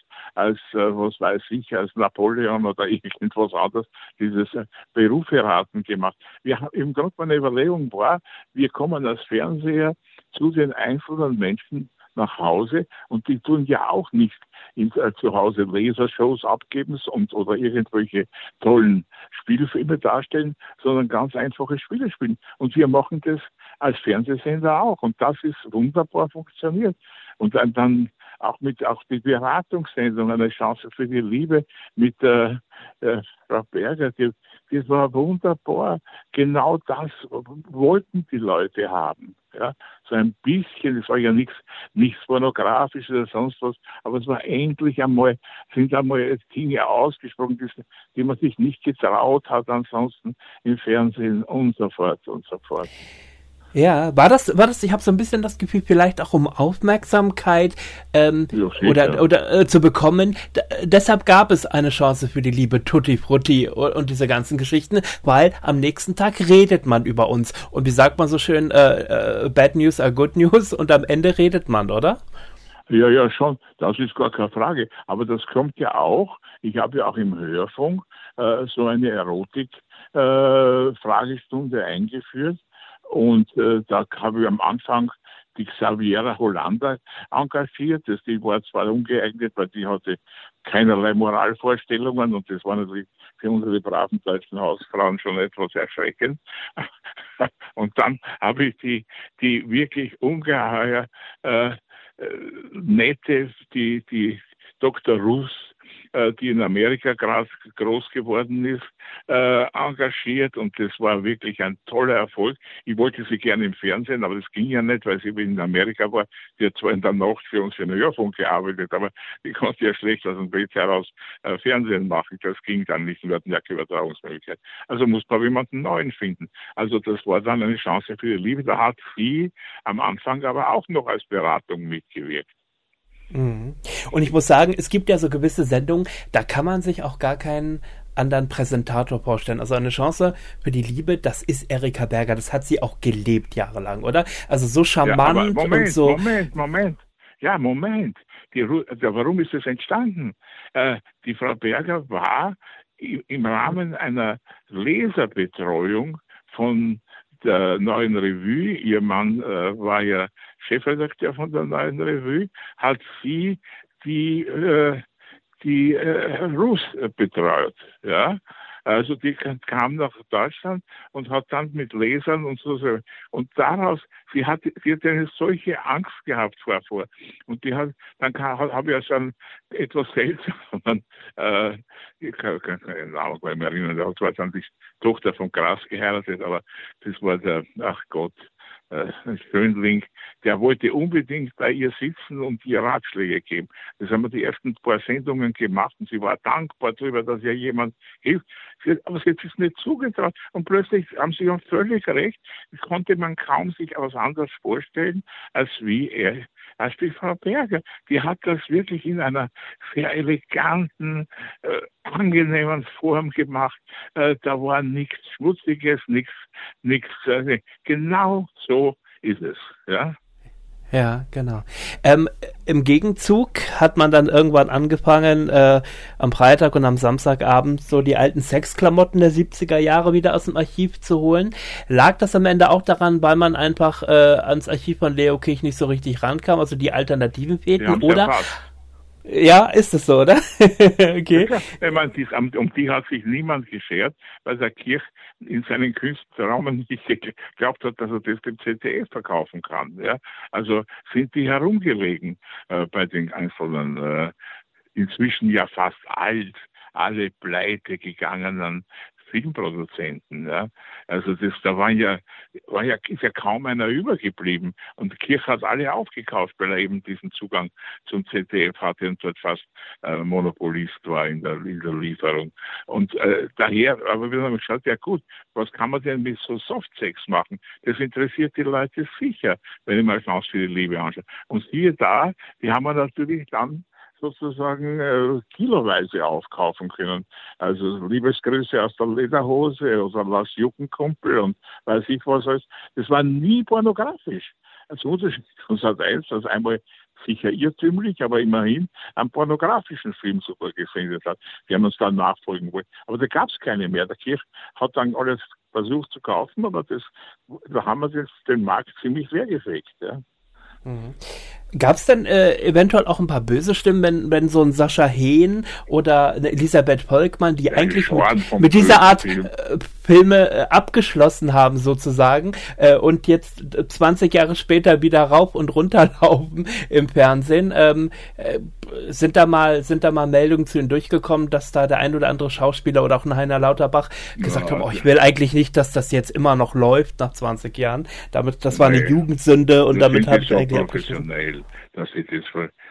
als, äh, was weiß ich, als Napoleon oder irgendwas anderes, dieses äh, Beruferaten gemacht. Wir haben im Grunde meine Überlegung war, wir kommen als Fernseher zu den einzelnen Menschen nach Hause und die tun ja auch nicht in, äh, zu Hause Lasershows abgeben und oder irgendwelche tollen Spielfilme darstellen, sondern ganz einfache Spiele spielen. Und wir machen das als Fernsehsender auch. Und das ist wunderbar funktioniert. Und dann, dann auch mit auch die Beratungssendung, eine Chance für die Liebe mit äh, äh, Frau Berger, die, das war wunderbar. Genau das wollten die Leute haben. Ja, so ein bisschen, es war ja nichts, nichts pornografisches oder sonst was, aber es war endlich einmal, sind einmal Dinge ausgesprochen, die, die man sich nicht getraut hat ansonsten im Fernsehen und so fort und so fort. Ja, war das, war das, ich habe so ein bisschen das Gefühl, vielleicht auch um Aufmerksamkeit ähm, Ja, oder, oder äh, zu bekommen. D deshalb gab es eine Chance für die liebe Tutti Frutti und, und diese ganzen Geschichten, weil am nächsten Tag redet man über uns. Und wie sagt man so schön, äh, äh, Bad News are Good News und am Ende redet man, oder? Ja, ja, schon. Das ist gar keine Frage. Aber das kommt ja auch. Ich habe ja auch im Hörfunk äh, so eine Erotik-Fragestunde eingeführt. Und äh, da habe ich am Anfang die Xaviera Hollander engagiert. Das, die war zwar ungeeignet, weil die hatte keinerlei Moralvorstellungen und das war natürlich für unsere braven deutschen Hausfrauen schon etwas erschreckend. Und dann habe ich die, die wirklich ungeheuer äh, äh, nette, die, die Dr. Russ, äh, die in Amerika groß, geworden ist, äh, engagiert und das war wirklich ein toller Erfolg. Ich wollte sie gerne im Fernsehen, aber das ging ja nicht, weil sie in Amerika war. Die hat zwar in der Nacht für uns für den Hörfunk gearbeitet, aber die konnte ja schlecht aus dem WC heraus äh, Fernsehen machen. Das ging dann nicht, wir hatten ja keine Übertragungsmöglichkeit. Also muss man jemanden neuen finden. Also das war dann eine Chance für die Liebe. Da hat sie am Anfang aber auch noch als Beratung mitgewirkt. Mhm. Und ich muss sagen, es gibt ja so gewisse Sendungen, da kann man sich auch gar keinen anderen Präsentator vorstellen. Also eine Chance für die Liebe, das ist Erika Berger. Das hat sie auch gelebt jahrelang, oder? Also so charmant ja, Moment, und so. Moment, Moment. Ja, Moment. Die, der, warum ist das entstanden? Äh, die Frau Berger war im Rahmen einer Leserbetreuung von der neuen Revue, ihr Mann äh, war ja Chefredakteur von der neuen Revue, hat sie die, äh, die äh, Rus betreut. Ja? Also die kam nach Deutschland und hat dann mit Lesern und so, und daraus, sie hat, sie hat eine solche Angst gehabt vorvor. Und die hat, dann habe ich ja schon etwas seltsamen, äh, ich kann kann keinen Namen mehr erinnern, der hat zwar dann die Tochter von Gras geheiratet, aber das war der, ach Gott, äh, Schönling, der wollte unbedingt bei ihr sitzen und ihr Ratschläge geben. Das haben wir die ersten paar Sendungen gemacht und sie war dankbar darüber, dass ihr jemand hilft. Aber sie hat es nicht zugetraut und plötzlich haben sie uns völlig recht, konnte man kaum sich etwas anderes vorstellen, als wie er als die Frau Berger. Die hat das wirklich in einer sehr eleganten, äh, angenehmen Form gemacht. Äh, da war nichts Schmutziges, nichts, nichts. Äh, genau so ist es. Ja. Ja, genau. Ähm, Im Gegenzug hat man dann irgendwann angefangen, äh, am Freitag und am Samstagabend so die alten Sexklamotten der 70er Jahre wieder aus dem Archiv zu holen. Lag das am Ende auch daran, weil man einfach äh, ans Archiv von Leo Kirch nicht so richtig rankam, also die alternativen fehlten? Oder? Verpasst. Ja, ist es so, oder? okay. Ja, meine, um die hat sich niemand geschert, weil der Kirch in seinen Kunstraum nicht geglaubt hat, dass er das dem ZDF verkaufen kann. Ja? Also sind die herumgelegen äh, bei den einzelnen, äh, inzwischen ja fast alt, alle pleite gegangenen Filmproduzenten. Ja. Also das, da waren ja, war ja, ist ja kaum einer übergeblieben. Und Kirch hat alle aufgekauft, weil er eben diesen Zugang zum ZDF hatte und dort fast äh, Monopolist war in der, in der Lieferung. Und äh, daher, aber wir haben gesagt, ja gut, was kann man denn mit so Softsex machen? Das interessiert die Leute sicher, wenn ich mal Chance für die Liebe anschaue. Und siehe da, die haben wir natürlich dann sozusagen äh, kiloweise aufkaufen können. Also Liebesgrüße aus der Lederhose oder Lass Juckenkumpel und weiß ich was alles. Das war nie pornografisch. Also Unterschied von Sat 1, das einmal sicher irrtümlich, aber immerhin einen pornografischen Film super gesendet hat. Wir haben uns dann nachfolgen wollen. Aber da gab es keine mehr. Der Kirch hat dann alles versucht zu kaufen, aber das, da haben wir das, den Markt ziemlich leergefegt. Ja. Mhm. Gab es denn äh, eventuell auch ein paar böse Stimmen, wenn, wenn so ein Sascha Hehn oder eine Elisabeth Volkmann, die ja, eigentlich mit, mit dieser Art Film. äh, Filme äh, abgeschlossen haben sozusagen äh, und jetzt 20 Jahre später wieder rauf und runter laufen im Fernsehen, ähm, äh, sind da mal sind da mal Meldungen zu ihnen durchgekommen, dass da der ein oder andere Schauspieler oder auch ein Heiner Lauterbach gesagt ja, haben, oh, ich will eigentlich nicht, dass das jetzt immer noch läuft nach 20 Jahren. Damit das war nee, eine Jugendsünde und damit habe ich eigentlich abgeschlossen dass sie das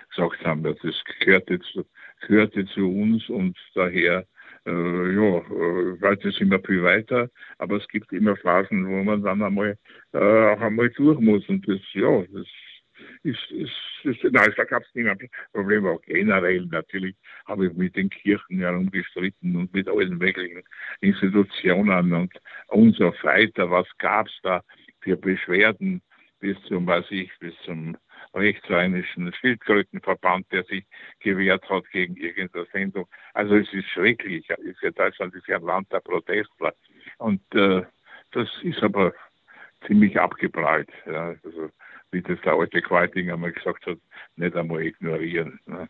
gesagt haben. Das gehörte zu, gehörte zu uns und daher äh, ja, weiter sind wir viel weiter, aber es gibt immer Phasen, wo man dann einmal äh, auch einmal durch muss und das, ja, das ist, ist, ist nein, da gab es nicht mehr Probleme, auch generell natürlich habe ich mit den Kirchen herumgestritten und mit allen möglichen Institutionen und, und so weiter. Was gab es da für Beschwerden bis zum, weiß ich, bis zum rechtsrheinischen Schildkrötenverband, der sich gewehrt hat gegen irgendeine Sendung. Also es ist schrecklich. Ja Deutschland ist ja ein Land der Protestler. Und äh, das ist aber ziemlich abgeprallt. Ja. Also, wie das der alte Quaiting einmal gesagt hat, nicht einmal ignorieren. Ne.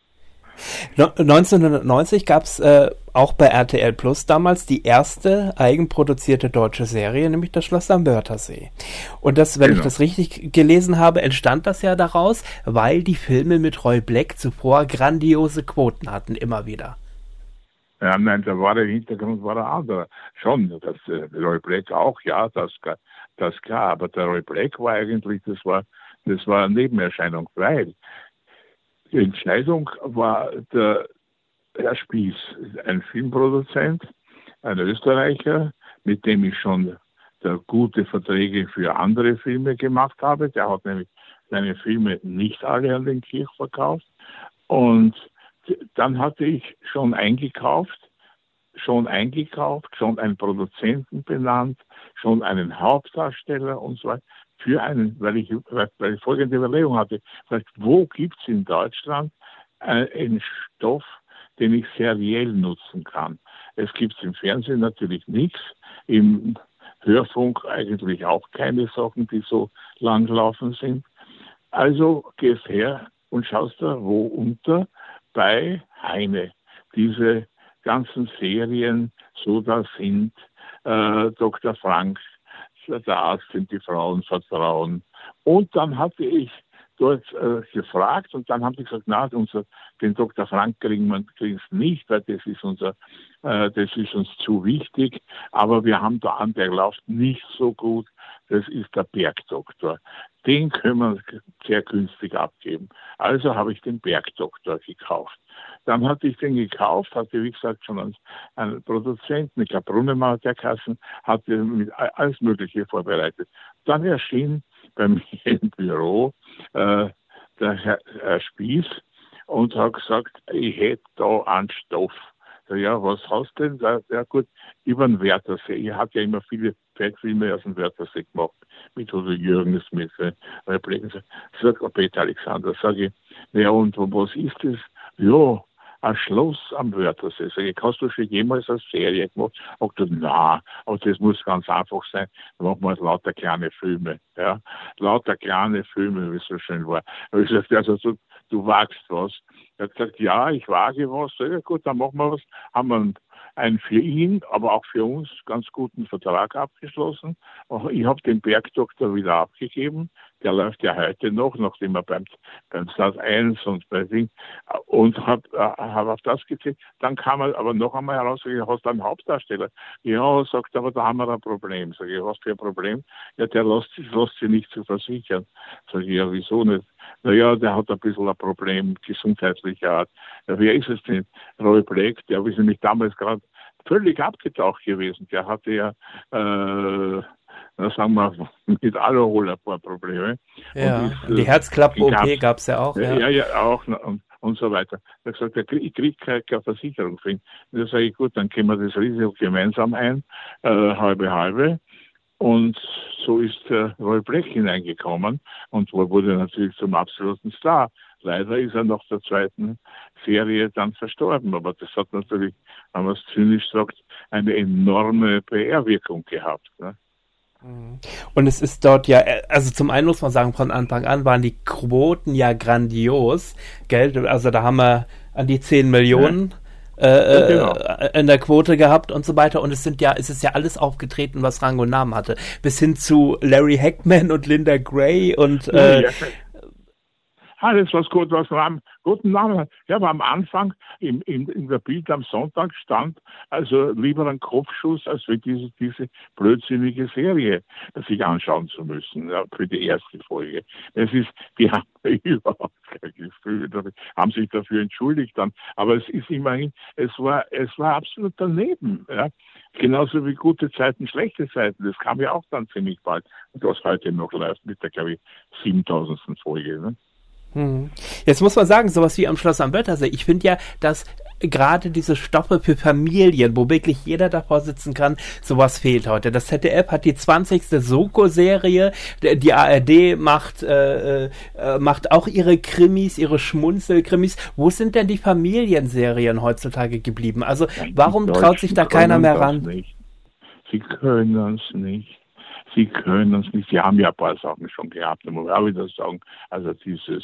1990 gab es äh, auch bei RTL Plus damals die erste eigenproduzierte deutsche Serie, nämlich das Schloss am Wörthersee. Und das, wenn genau. ich das richtig gelesen habe, entstand das ja daraus, weil die Filme mit Roy Black zuvor grandiose Quoten hatten, immer wieder. Ja, nein, da war der Hintergrund war der andere. Schon, das äh, Roy Black auch, ja, das, das klar. Aber der Roy Black war eigentlich, das war, das war eine Nebenerscheinung, weil die Entscheidung war der Herr Spieß, ein Filmproduzent, ein Österreicher, mit dem ich schon gute Verträge für andere Filme gemacht habe. Der hat nämlich seine Filme nicht alle an den Kirch verkauft. Und dann hatte ich schon eingekauft, schon eingekauft, schon einen Produzenten benannt, schon einen Hauptdarsteller und so weiter für einen, weil ich, weil ich folgende Überlegung hatte, wo gibt es in Deutschland äh, einen Stoff, den ich seriell nutzen kann? Es gibt im Fernsehen natürlich nichts, im Hörfunk eigentlich auch keine Sachen, die so langlaufen sind. Also gehst her und schaust da wo unter bei Heine. Diese ganzen Serien, so da sind äh, Dr. Frank, der Arzt sind die Frauen vertrauen. Und dann hatte ich dort äh, gefragt und dann haben sie gesagt, na, unser, den Dr. Frank kriegen wir nicht, weil das ist unser, äh, das ist uns zu wichtig. Aber wir haben da einen, der läuft nicht so gut. Das ist der Bergdoktor. Den können wir sehr günstig abgeben. Also habe ich den Bergdoktor gekauft. Dann hatte ich den gekauft, hatte wie gesagt schon einen, Produzenten, ich glaube Brunnemann der Kassen, hatte mit alles Mögliche vorbereitet. Dann erschien bei mir im Büro äh, der Herr, Herr Spieß und hat gesagt, ich hätte da einen Stoff. Ja, was hast du denn? Ja gut, über den Wörthersee. Ich habe ja immer viele Filme aus dem Wörthersee gemacht, mit Udo Jürgens, mit äh. Sagt Peter Alexander, sage ich, ja und was ist das? Ja, ein Schloss am Wörthersee. Sag ich, hast du schon jemals eine Serie gemacht? Und du, na, aber das muss ganz einfach sein. Dann machen wir lauter kleine Filme, ja. Lauter kleine Filme, wie es so schön war. Ich sagte, also du, du wagst was. Er hat gesagt, ja, ich wage was. Sag ich, gut, dann machen wir was. Haben wir einen einen für ihn, aber auch für uns ganz guten Vertrag abgeschlossen. Ich habe den Bergdoktor wieder abgegeben. Der läuft ja heute noch, nachdem er beim, beim Sat 1 und bei Ding und habe hab auf das gezählt. Dann kam er aber noch einmal heraus, sag ich, hast du einen Hauptdarsteller? Ja, sagt aber, da haben wir ein Problem. Sag ich, was für ein Problem? Ja, der lässt sich, lässt sich nicht zu versichern. Sag ich, ja, wieso nicht? Naja, der hat ein bisschen ein Problem gesundheitlicher Art. Ja, wer ist es denn? Roy Black, der ist nämlich damals gerade völlig abgetaucht gewesen. Der hatte ja, äh, sagen wir, mit Alkohol ein paar Probleme. Ja, ist, die Herzklappen-OP gab es ja auch. Ja, ja, ja auch. Und, und so weiter. Er hat gesagt, ich kriege keine, keine Versicherung für ihn. Da sage ich, gut, dann können wir das Risiko gemeinsam ein, äh, halbe halbe. Und so ist äh, Roy Black hineingekommen und wurde natürlich zum absoluten Star. Leider ist er nach der zweiten Serie dann verstorben, aber das hat natürlich, wenn man es zynisch sagt, eine enorme PR-Wirkung gehabt. Ne? Mhm. Und es ist dort ja, also zum einen muss man sagen, von Anfang an waren die Quoten ja grandios. Geld, also da haben wir an die 10 Millionen. Ja. Äh, genau. Äh, in der Quote gehabt und so weiter. Und es sind ja, es ist ja alles aufgetreten, was Rang und Namen hatte. Bis hin zu Larry Hackman und Linda Gray und äh, ja, alles, was gut, was Namen, guten Namen. Ja, aber am Anfang im, im, in der Bild am Sonntag stand also lieber ein Kopfschuss, als für diese, diese blödsinnige Serie sich anschauen zu müssen, ja, für die erste Folge. Es ist, die haben überhaupt kein Gefühl, haben sich dafür entschuldigt dann. Aber es ist immerhin, es war, es war absolut daneben, ja. Genauso wie gute Zeiten, schlechte Zeiten. Das kam ja auch dann ziemlich bald. Und was heute noch läuft mit der, glaube ich, 7000. Folge. Ne? Hm. Jetzt muss man sagen, sowas wie am Schloss am Wörthersee. Ich finde ja, dass gerade diese Stoffe für Familien, wo wirklich jeder davor sitzen kann, sowas fehlt heute. Das ZDF hat die 20. Soko-Serie, die ARD macht, äh, äh, macht auch ihre Krimis, ihre Schmunzelkrimis. Wo sind denn die Familienserien heutzutage geblieben? Also warum traut sich da keiner mehr ran? Nicht. Sie können es nicht. Sie können uns nicht, Sie haben ja ein paar Sachen schon gehabt, da muss ich auch wieder sagen, also dieses,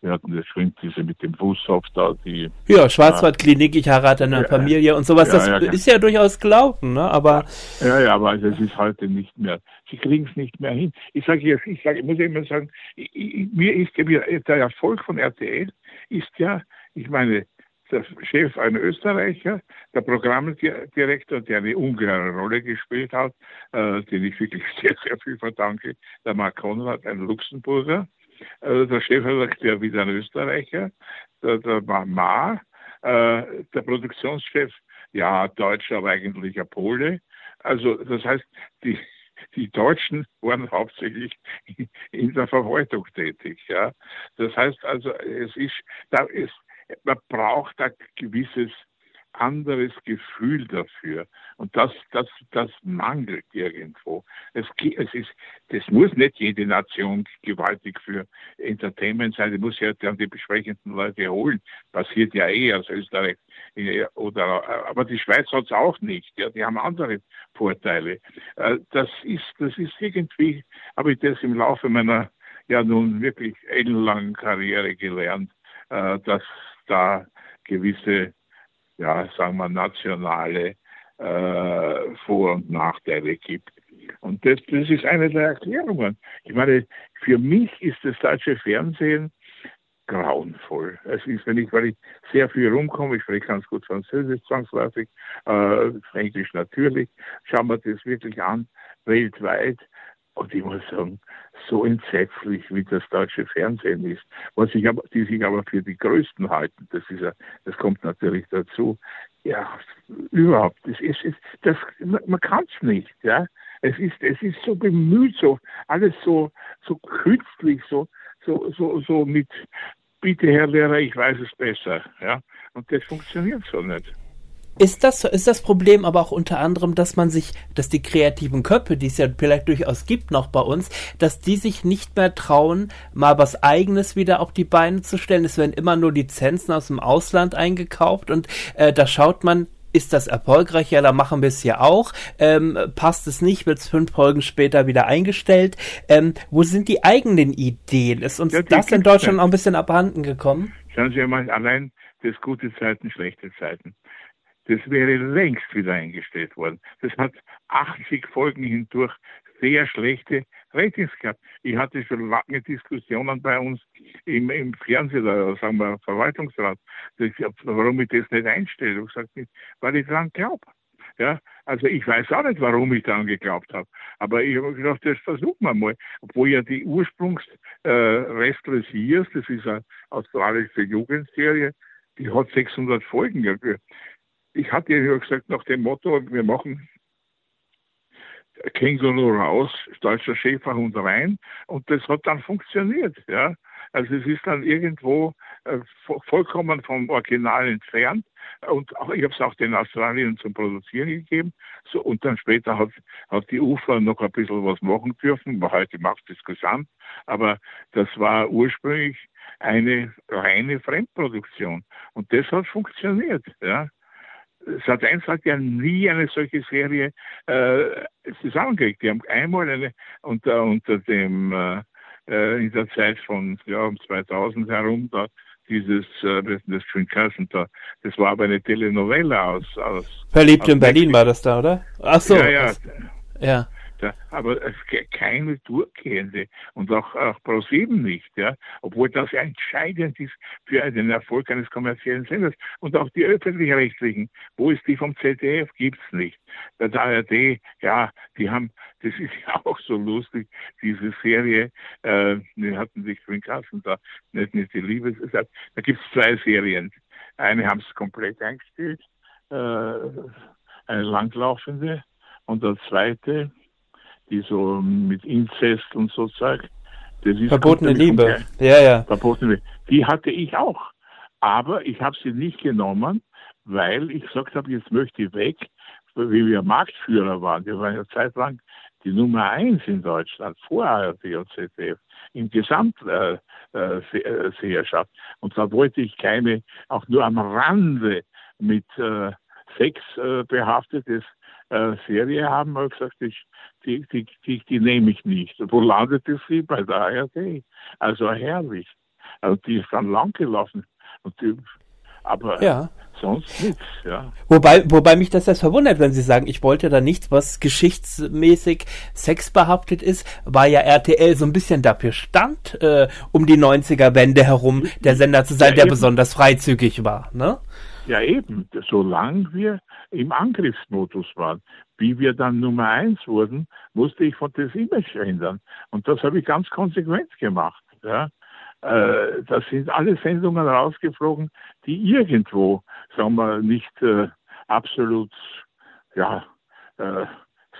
wir hatten das schon diese mit dem Fußhof da, die... Ja, Schwarzwaldklinik, ich heirate eine ja, Familie und sowas, ja, das ja, ist ja durchaus gelaufen, ne, aber... Ja, ja, aber also es ist heute nicht mehr, Sie kriegen es nicht mehr hin. Ich sage jetzt, ich sage, ich muss immer sagen, ich, ich, mir ist der Erfolg von RTL ist ja, ich meine, der Chef ein Österreicher, der Programmdirektor, der eine ungeheure Rolle gespielt hat, äh, den ich wirklich sehr, sehr viel verdanke, der Mark Konrad, ein Luxemburger, äh, der Chefredakteur wieder ein Österreicher, der, der Ma, äh, der Produktionschef, ja, Deutscher, aber eigentlich ein Pole. Also das heißt, die, die Deutschen waren hauptsächlich in der Verwaltung tätig. Ja. Das heißt also, es ist, da ist man braucht ein gewisses anderes Gefühl dafür. Und das, das, das mangelt irgendwo. Es, es ist, das muss nicht jede Nation gewaltig für Entertainment sein. Die muss ja dann die besprechenden Leute holen. Passiert ja eh aus Österreich. Oder, aber die Schweiz hat es auch nicht. Ja, die haben andere Vorteile. Äh, das ist, das ist irgendwie, habe ich das im Laufe meiner ja nun wirklich ellenlangen Karriere gelernt, äh, dass da gewisse, ja, sagen wir, nationale äh, Vor- und Nachteile gibt. Und das, das ist eine der Erklärungen. Ich meine, für mich ist das deutsche Fernsehen grauenvoll. Es ist, wenn ich, weil ich sehr viel rumkomme, ich spreche ganz gut Französisch zwangsläufig, äh, Englisch natürlich, schauen wir das wirklich an, weltweit. Und ich muss sagen, so entsetzlich, wie das deutsche Fernsehen ist, was sich aber, die sich aber für die Größten halten, das ist ja, das kommt natürlich dazu. Ja, überhaupt, das ist, das, man kann es nicht, ja. Es ist, es ist so bemüht, so, alles so, so künstlich, so, so, so, so mit, bitte Herr Lehrer, ich weiß es besser, ja. Und das funktioniert so nicht. Ist das, ist das Problem aber auch unter anderem, dass man sich, dass die kreativen Köpfe, die es ja vielleicht durchaus gibt noch bei uns, dass die sich nicht mehr trauen, mal was eigenes wieder auf die Beine zu stellen. Es werden immer nur Lizenzen aus dem Ausland eingekauft und äh, da schaut man, ist das erfolgreich? Ja, da machen wir es ja auch. Ähm, passt es nicht, wird es fünf Folgen später wieder eingestellt. Ähm, wo sind die eigenen Ideen? Ist uns ja, das in Deutschland auch ein bisschen abhanden gekommen? Schauen Sie mal, allein das gute Zeiten, schlechte Zeiten. Das wäre längst wieder eingestellt worden. Das hat 80 Folgen hindurch sehr schlechte Ratings gehabt. Ich hatte schon lange Diskussionen bei uns im, im Fernsehen, oder sagen wir Verwaltungsrat, warum ich das nicht einstelle. Ich gesagt, weil ich daran glaube. Ja, also ich weiß auch nicht, warum ich daran geglaubt habe. Aber ich habe gedacht, das versuchen wir mal. Obwohl ja die Ursprungs äh, Restless Years, das ist eine australische Jugendserie, die hat 600 Folgen ich hatte ja gesagt, nach dem Motto, wir machen Känguru raus, deutscher Schäferhund rein. Und das hat dann funktioniert. Ja. Also es ist dann irgendwo äh, vollkommen vom Original entfernt. Und auch, ich habe es auch den Australiern zum Produzieren gegeben. So, und dann später hat, hat die UFA noch ein bisschen was machen dürfen. Heute macht es gesamt. Aber das war ursprünglich eine reine Fremdproduktion. Und das hat funktioniert. Ja. Sat 1 hat ja nie eine solche Serie äh, zusammengekriegt. Die haben einmal eine unter, unter dem äh, äh in der Zeit von ja, um 2000 herum da dieses äh, das Twin Cousin da. Das war aber eine Telenovela aus aus Verliebt aus in Berlin war das da, oder? Ach so. Ja, ja. ja ja, aber keine durchgehende und auch, auch ProSieben nicht, ja, obwohl das entscheidend ist für den Erfolg eines kommerziellen Senders. Und auch die öffentlich-rechtlichen, wo ist die vom ZDF, gibt's nicht. Bei der ARD, ja, die haben, das ist ja auch so lustig, diese Serie, äh, die hatten sich Green Kassen da, nicht, nicht die Liebe, da gibt's zwei Serien. Eine haben es komplett eingestellt, äh, eine langlaufende, und der zweite, die so mit Inzest und so zeigt. Verbotene Liebe. Ja, ja. Verbotene Liebe. Die hatte ich auch. Aber ich habe sie nicht genommen, weil ich gesagt habe, jetzt möchte ich weg, wie wir Marktführer waren. Wir waren ja zeitlang die Nummer eins in Deutschland, vor ARD und ZDF, in Gesamtseherschaft. Äh, äh, und da wollte ich keine, auch nur am Rande mit äh, Sex äh, behaftetes äh, Serie haben, habe gesagt, ich, die, die, die, die nehme ich nicht. Wo landete sie? Bei der ARD. Also herrlich. Also die ist dann lang gelaufen. Und die, aber ja. sonst nichts, ja. Wobei, wobei mich das jetzt verwundert, wenn Sie sagen, ich wollte da nichts, was geschichtsmäßig sexbehaftet ist, war ja RTL so ein bisschen dafür stand, äh, um die 90er-Wende herum der Sender zu sein, ja, der eben. besonders freizügig war, ne? Ja, eben. Solange wir im Angriffsmodus waren. Wie wir dann Nummer eins wurden, musste ich von das Image ändern. Und das habe ich ganz konsequent gemacht. Ja. Äh, da sind alle Sendungen rausgeflogen, die irgendwo, sagen wir, nicht äh, absolut ja, äh,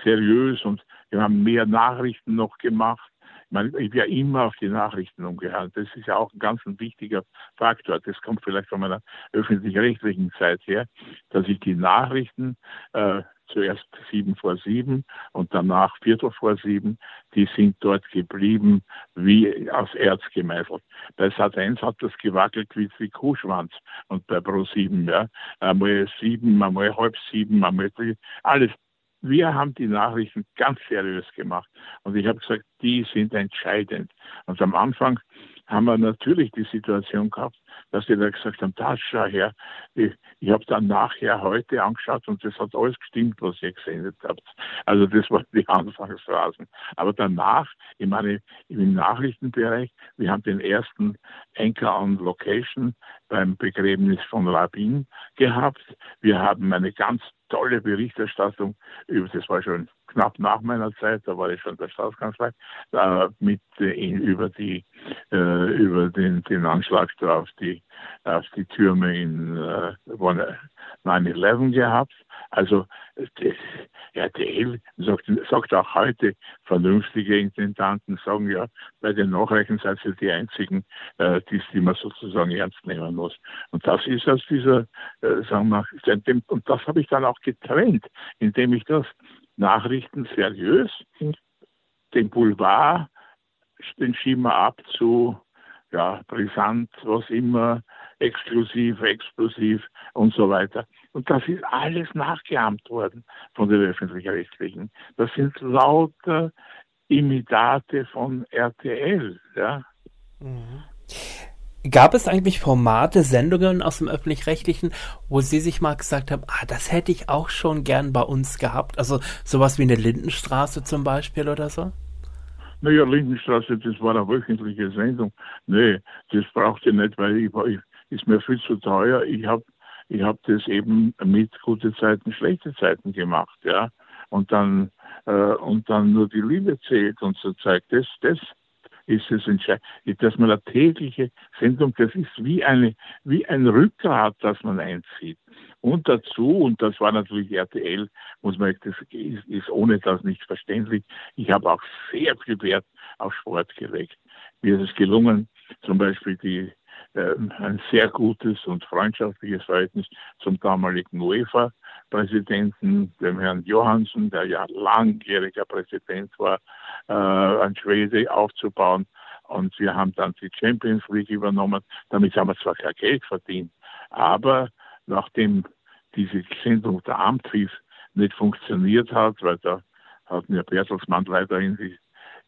seriös und wir haben mehr Nachrichten noch gemacht man, ich werde immer auf die Nachrichten umgehandelt. Das ist ja auch ein ganz wichtiger Faktor. Das kommt vielleicht von meiner öffentlich-rechtlichen Zeit her, dass ich die Nachrichten äh, zuerst sieben vor sieben und danach viertel vor sieben, die sind dort geblieben wie aus Erz gemeißelt. Bei Sat 1 hat das gewackelt wie, wie Kuhschwanz und bei Pro 7, ja, einmal sieben, einmal halb sieben, einmal alles wir haben die Nachrichten ganz seriös gemacht. Und ich habe gesagt, die sind entscheidend. Und am Anfang haben wir natürlich die Situation gehabt, dass die da gesagt haben, da schau her, ich, ich habe dann nachher heute angeschaut und das hat alles gestimmt, was ihr gesendet habt. Also das waren die Anfangsphrasen. Aber danach, ich meine, im Nachrichtenbereich, wir haben den ersten Anchor on Location beim Begräbnis von Rabin gehabt. Wir haben eine ganz tolle Berichterstattung über, das war schon knapp nach meiner Zeit, da war ich schon der Staatskanzlei, äh, mit äh, über die äh, über den, den Anschlag auf die auf die Türme in äh, 9-11 gehabt. Also das, RTL sagt, sagt auch heute, vernünftige Intendanten sagen ja, bei den Nachrichten seid ihr die einzigen, äh, die, die man sozusagen ernst nehmen muss. Und das ist aus dieser, äh, sagen wir, und das habe ich dann auch getrennt, indem ich das Nachrichten seriös, den Boulevard, den schieben wir ab zu ja, brisant, was immer, exklusiv, explosiv und so weiter. Und das ist alles nachgeahmt worden von den öffentlich-rechtlichen. Das sind lauter Imitate von RTL. Ja. Mhm. Gab es eigentlich Formate, Sendungen aus dem öffentlich-rechtlichen, wo Sie sich mal gesagt haben, ah, das hätte ich auch schon gern bei uns gehabt? Also sowas wie eine Lindenstraße zum Beispiel oder so? Naja, Lindenstraße, das war eine wöchentliche Sendung. Nee, das brauchte ich nicht, weil ich, ich ist mir viel zu teuer. Ich habe ich hab das eben mit gute Zeiten, schlechte Zeiten gemacht, ja. Und dann, äh, und dann nur die Liebe zählt und so zeigt. Das, das ist es entscheidend, dass man eine tägliche Sendung, das ist wie eine, wie ein Rückgrat, das man einzieht. Und dazu, und das war natürlich RTL, muss man, das ist, ist ohne das nicht verständlich. Ich habe auch sehr viel Wert auf Sport gelegt. Mir ist es gelungen, zum Beispiel die ähm, ein sehr gutes und freundschaftliches Verhältnis zum damaligen UEFA-Präsidenten, dem Herrn Johansen, der ja langjähriger Präsident war, äh, ein Schwede aufzubauen. Und wir haben dann die Champions League übernommen. Damit haben wir zwar kein Geld verdient, aber nachdem diese Sendung der Amtris nicht funktioniert hat, weil da hat mir Bertelsmann leider in die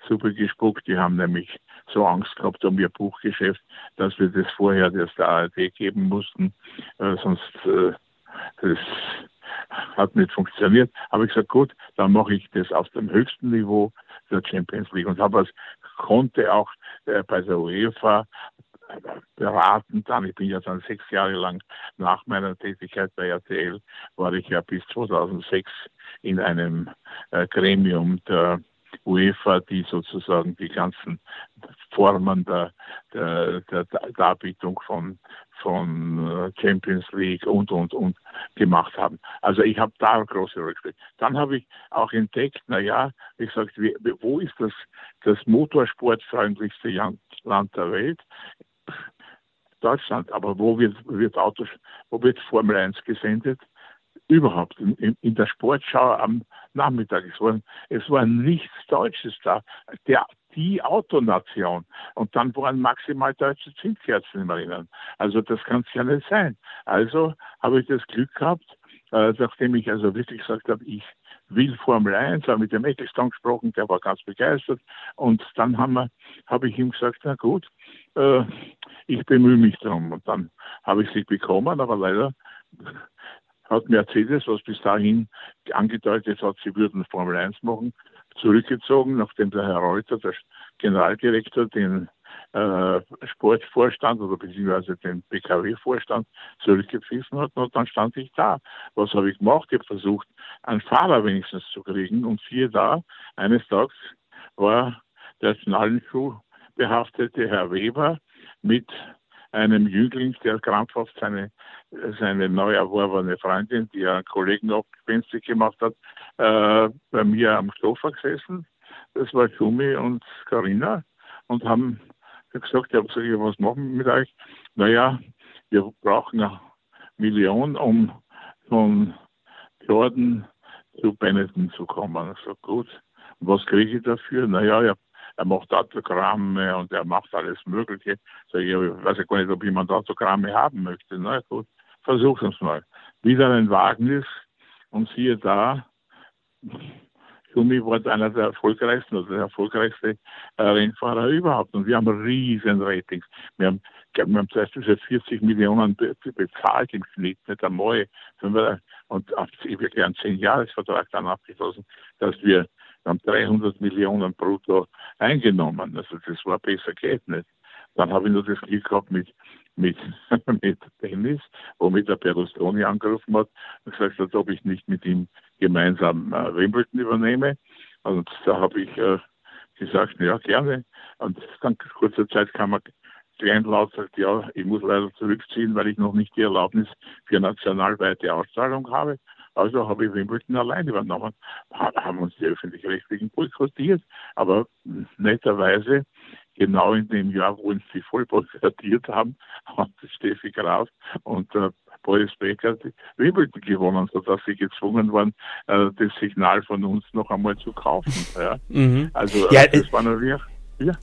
Suppe gespuckt. Die haben nämlich so Angst gehabt um ihr Buchgeschäft, dass wir das vorher der ARD geben mussten. Äh, sonst äh, das hat nicht funktioniert. Habe ich gesagt, gut, dann mache ich das auf dem höchsten Niveau der Champions League und habe konnte auch äh, bei der UEFA beraten dann. Ich bin ja dann sechs Jahre lang nach meiner Tätigkeit bei RTL, war ich ja bis 2006 in einem äh, Gremium der UEFA, die sozusagen die ganzen Formen der, der, der Darbietung von, von äh, Champions League und, und, und gemacht haben. Also ich habe da große Rückschritte. Dann habe ich auch entdeckt, na ja, ich sagte, wo ist das, das motorsportfreundlichste Land der Welt? Deutschland. Aber wo wird, wird Autos, wo wird Formel 1 gesendet? überhaupt in, in, der Sportschau am Nachmittag. Es war, es war nichts Deutsches da. Der, die Autonation. Und dann waren maximal deutsche Zündkerzen im Rennen. Also das kann es ja nicht sein. Also habe ich das Glück gehabt, äh, nachdem ich also wirklich gesagt habe, ich will Formel 1, habe mit dem Eccleston gesprochen, der war ganz begeistert. Und dann habe ich ihm gesagt, na gut, äh, ich bemühe mich darum. Und dann habe ich sie bekommen, aber leider hat Mercedes, was bis dahin angedeutet hat, sie würden Formel 1 machen, zurückgezogen, nachdem der Herr Reuter, der Generaldirektor, den äh, Sportvorstand oder beziehungsweise den PKW-Vorstand zurückgepfiffen hat. Und dann stand ich da. Was habe ich gemacht? Ich habe versucht, einen Fahrer wenigstens zu kriegen. Und siehe da, eines Tages war der Schnallenschuh behaftete Herr Weber mit einem Jüngling, der krampfhaft seine, seine neu erworbene Freundin, die einen Kollegen abgespenstig gemacht hat, äh, bei mir am Sofa gesessen. Das war Schumi und Karina und haben gesagt, ich habe gesagt, was machen mit euch? Naja, wir brauchen eine Million, um von Jordan zu Benetton zu kommen. Ich sage, gut, was kriege ich dafür? Naja, ich habe er macht Autogramme und er macht alles Mögliche. Sag ich, ich weiß ja gar nicht, ob jemand Autogramme haben möchte. Na gut, versuchen es mal. Wieder ein Wagnis und siehe da, Schumi war einer der erfolgreichsten oder der erfolgreichste äh, Rennfahrer überhaupt. Und wir haben riesen Ratings. Wir haben, glaub, wir haben zuerst diese 40 Millionen be bezahlt im Schnitt, nicht einmal. Und auf, wirklich einen 10-Jahres-Vertrag dann abgeschlossen, dass wir haben 300 Millionen brutto eingenommen. Also das war besser geht nicht. Dann habe ich nur das Glück gehabt mit, mit, mit Tennis, womit der Berlusconi angerufen hat und gesagt hat, ob ich nicht mit ihm gemeinsam äh, Wimbledon übernehme. Und da habe ich äh, gesagt, ja, gerne. Und dann kurzer Zeit kam er kleinlaut sagt, ja, ich muss leider zurückziehen, weil ich noch nicht die Erlaubnis für nationalweite Ausstrahlung habe. Also habe ich Wimbledon allein übernommen. Haben uns die öffentlich-rechtlichen boykottiert, aber netterweise genau in dem Jahr, wo uns die voll boykottiert haben, hat Steffi Graf und äh, Boris Becker Wimbledon gewonnen, sodass sie gezwungen waren, äh, das Signal von uns noch einmal zu kaufen. Ja. Mhm. Also ja, äh, das war natürlich ja.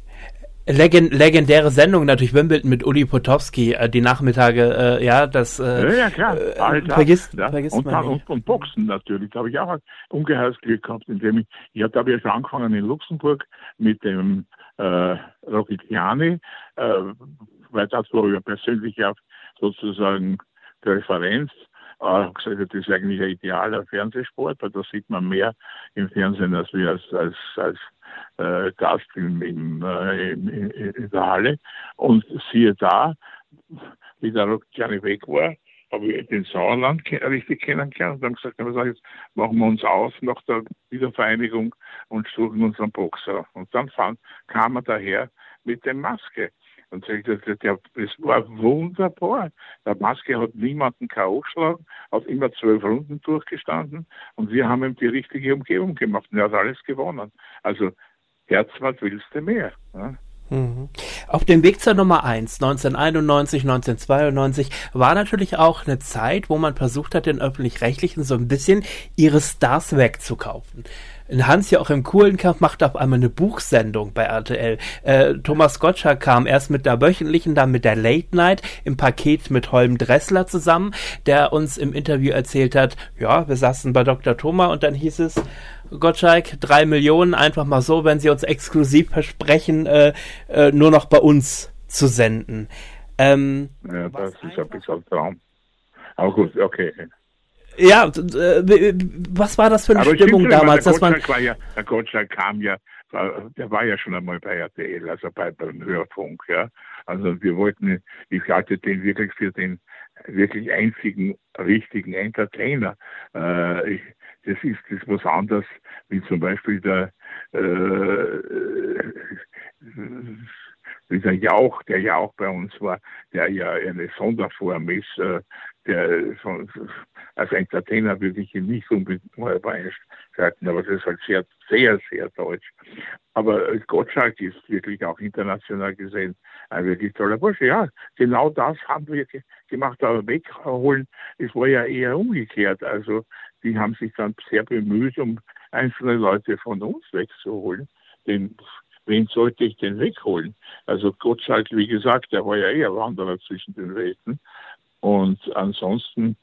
Legend, legendäre Sendung natürlich Wimbledon mit Uli Potowski, äh, die Nachmittage, äh, ja, das äh, ja, ja, klar. Äh, Alter, vergisst, ja. vergisst und, man und, und, Boxen natürlich, da habe ich auch ein ungeheuers Glück gehabt, indem ich, ich habe hab ja schon angefangen in Luxemburg mit dem äh, Rocchiani, äh, weil das war ja persönlich auch sozusagen die Referenz. Äh, gesagt, das ist eigentlich ein idealer Fernsehsport, weil da sieht man mehr im Fernsehen als wir als, als, als äh, Gast in, in, äh, in, in, der Halle. Und siehe da, wie der Rocchiani weg war, habe ich den Sauerland richtig kennengelernt und dann gesagt, jetzt machen wir uns aus nach der Wiedervereinigung und suchen uns einen Boxer. Und dann fand, kam er daher mit der Maske. Und der, der, das war wunderbar. Der Maske hat niemanden K.O. geschlagen, hat immer zwölf Runden durchgestanden und wir haben ihm die richtige Umgebung gemacht und er hat alles gewonnen. Also Herz, was willst du mehr? Ja? Mhm. Auf dem Weg zur Nummer 1, 1991, 1992, war natürlich auch eine Zeit, wo man versucht hat, den Öffentlich-Rechtlichen so ein bisschen ihre Stars wegzukaufen. Hans ja auch im Kohlenkampf macht auf einmal eine Buchsendung bei RTL. Äh, Thomas Gottschalk kam erst mit der wöchentlichen, dann mit der Late Night im Paket mit Holm Dressler zusammen, der uns im Interview erzählt hat, ja, wir saßen bei Dr. Thomas und dann hieß es, Gottschalk, drei Millionen, einfach mal so, wenn sie uns exklusiv versprechen, äh, äh, nur noch bei uns zu senden. Ähm, ja, das ist ein bisschen ein Traum. Aber gut, okay. Ja, äh, was war das für eine Aber Stimmung damals? Dass man war ja, der Gottschalk kam ja, der war ja schon einmal bei RTL, also bei, beim Hörfunk, ja. Also wir wollten, ich halte den wirklich für den wirklich einzigen richtigen Entertainer. Äh, ich, das ist das was anderes, wie zum Beispiel der, äh, wie der Jauch, der ja auch bei uns war, der ja eine Sonderform ist, äh, der von, als Entertainer würde ich ihn nicht unbedingt mal beeinschreiten, aber das ist halt sehr, sehr, sehr deutsch. Aber Gottschalk ist wirklich auch international gesehen ein wirklich toller Bursche. Ja, genau das haben wir gemacht, aber wegholen, es war ja eher umgekehrt. Also die haben sich dann sehr bemüht, um einzelne Leute von uns wegzuholen. Den, wen sollte ich denn wegholen? Also Gottschalk, wie gesagt, der war ja eher Wanderer zwischen den Welten. Und ansonsten,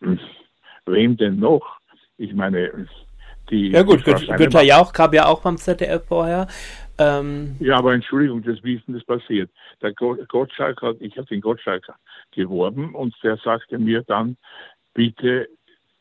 wem denn noch? Ich meine, die. Ja gut, Günther Jauch kam ja auch beim ZDF vorher. Ähm, ja, aber Entschuldigung, das, wie ist denn das passiert? Der Gottschalk hat, ich habe den Gottschalk geworben und der sagte mir dann, bitte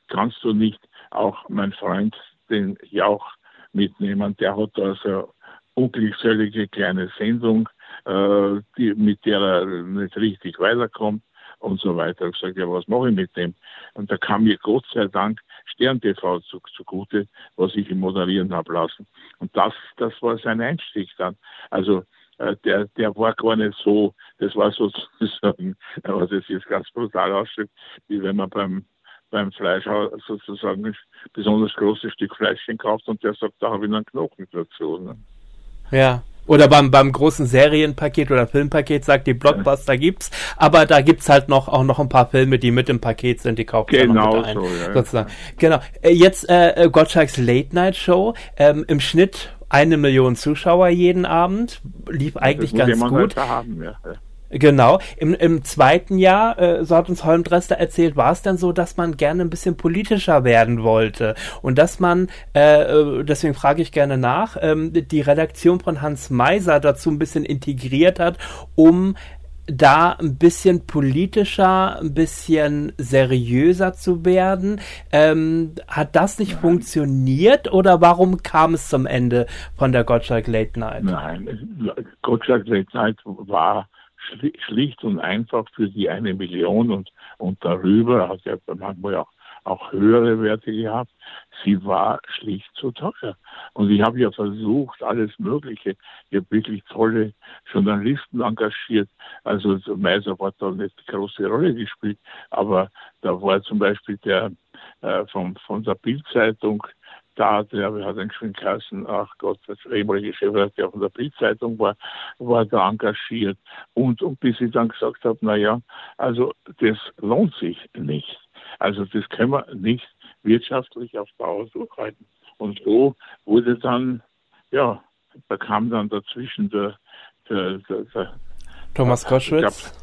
kannst du nicht auch mein Freund den Jauch mitnehmen. Der hat also unglückselige kleine Sendung, äh, die, mit der er nicht richtig weiterkommt und so weiter. Ich gesagt, ja, was mache ich mit dem? Und da kam mir Gott sei Dank Stern TV zu, zugute, was ich ihm moderieren habe lassen. Und das, das war sein Einstieg dann. Also äh, der, der war gar nicht so, das war sozusagen, was es jetzt ganz brutal aussieht, wie wenn man beim beim Fleisch sozusagen ein besonders großes Stück Fleischchen kauft und der sagt, da habe ich einen Knochen dazu. Ne? Ja. Oder beim, beim großen Serienpaket oder Filmpaket sagt, die Blockbuster gibt's, aber da gibt's halt noch auch noch ein paar Filme, die mit im Paket sind, die kauft genau man ein. So, ja, sozusagen. Genau. Äh, jetzt äh, Gottschalks Late Night Show. Ähm, Im Schnitt eine Million Zuschauer jeden Abend. Lief eigentlich ganz gut. Haben, ja. Genau. Im, Im zweiten Jahr, äh, so hat uns Holmdrester erzählt, war es dann so, dass man gerne ein bisschen politischer werden wollte. Und dass man, äh, äh, deswegen frage ich gerne nach, ähm, die Redaktion von Hans Meiser dazu ein bisschen integriert hat, um da ein bisschen politischer, ein bisschen seriöser zu werden. Ähm, hat das nicht Nein. funktioniert oder warum kam es zum Ende von der Gottschalk Late Night? Nein, Gottschalk Late Night war schlicht und einfach für die eine Million und, und darüber, hat ja manchmal auch, auch höhere Werte gehabt, sie war schlicht zu teuer. Und ich habe ja versucht, alles Mögliche. Ich habe wirklich tolle Journalisten engagiert. Also Meiser hat da nicht eine große Rolle gespielt, aber da war zum Beispiel der äh, von, von der Bildzeitung da, der hat einen schönen Kassen, ach Gott, das ehemalige Chefredakteur von der Bildzeitung war, war da engagiert. Und, und bis ich dann gesagt habe, na ja, also das lohnt sich nicht. Also das können wir nicht wirtschaftlich auf Dauer durchhalten. Und so wurde dann, ja, da kam dann dazwischen der, der, der, der Thomas Koschwitz.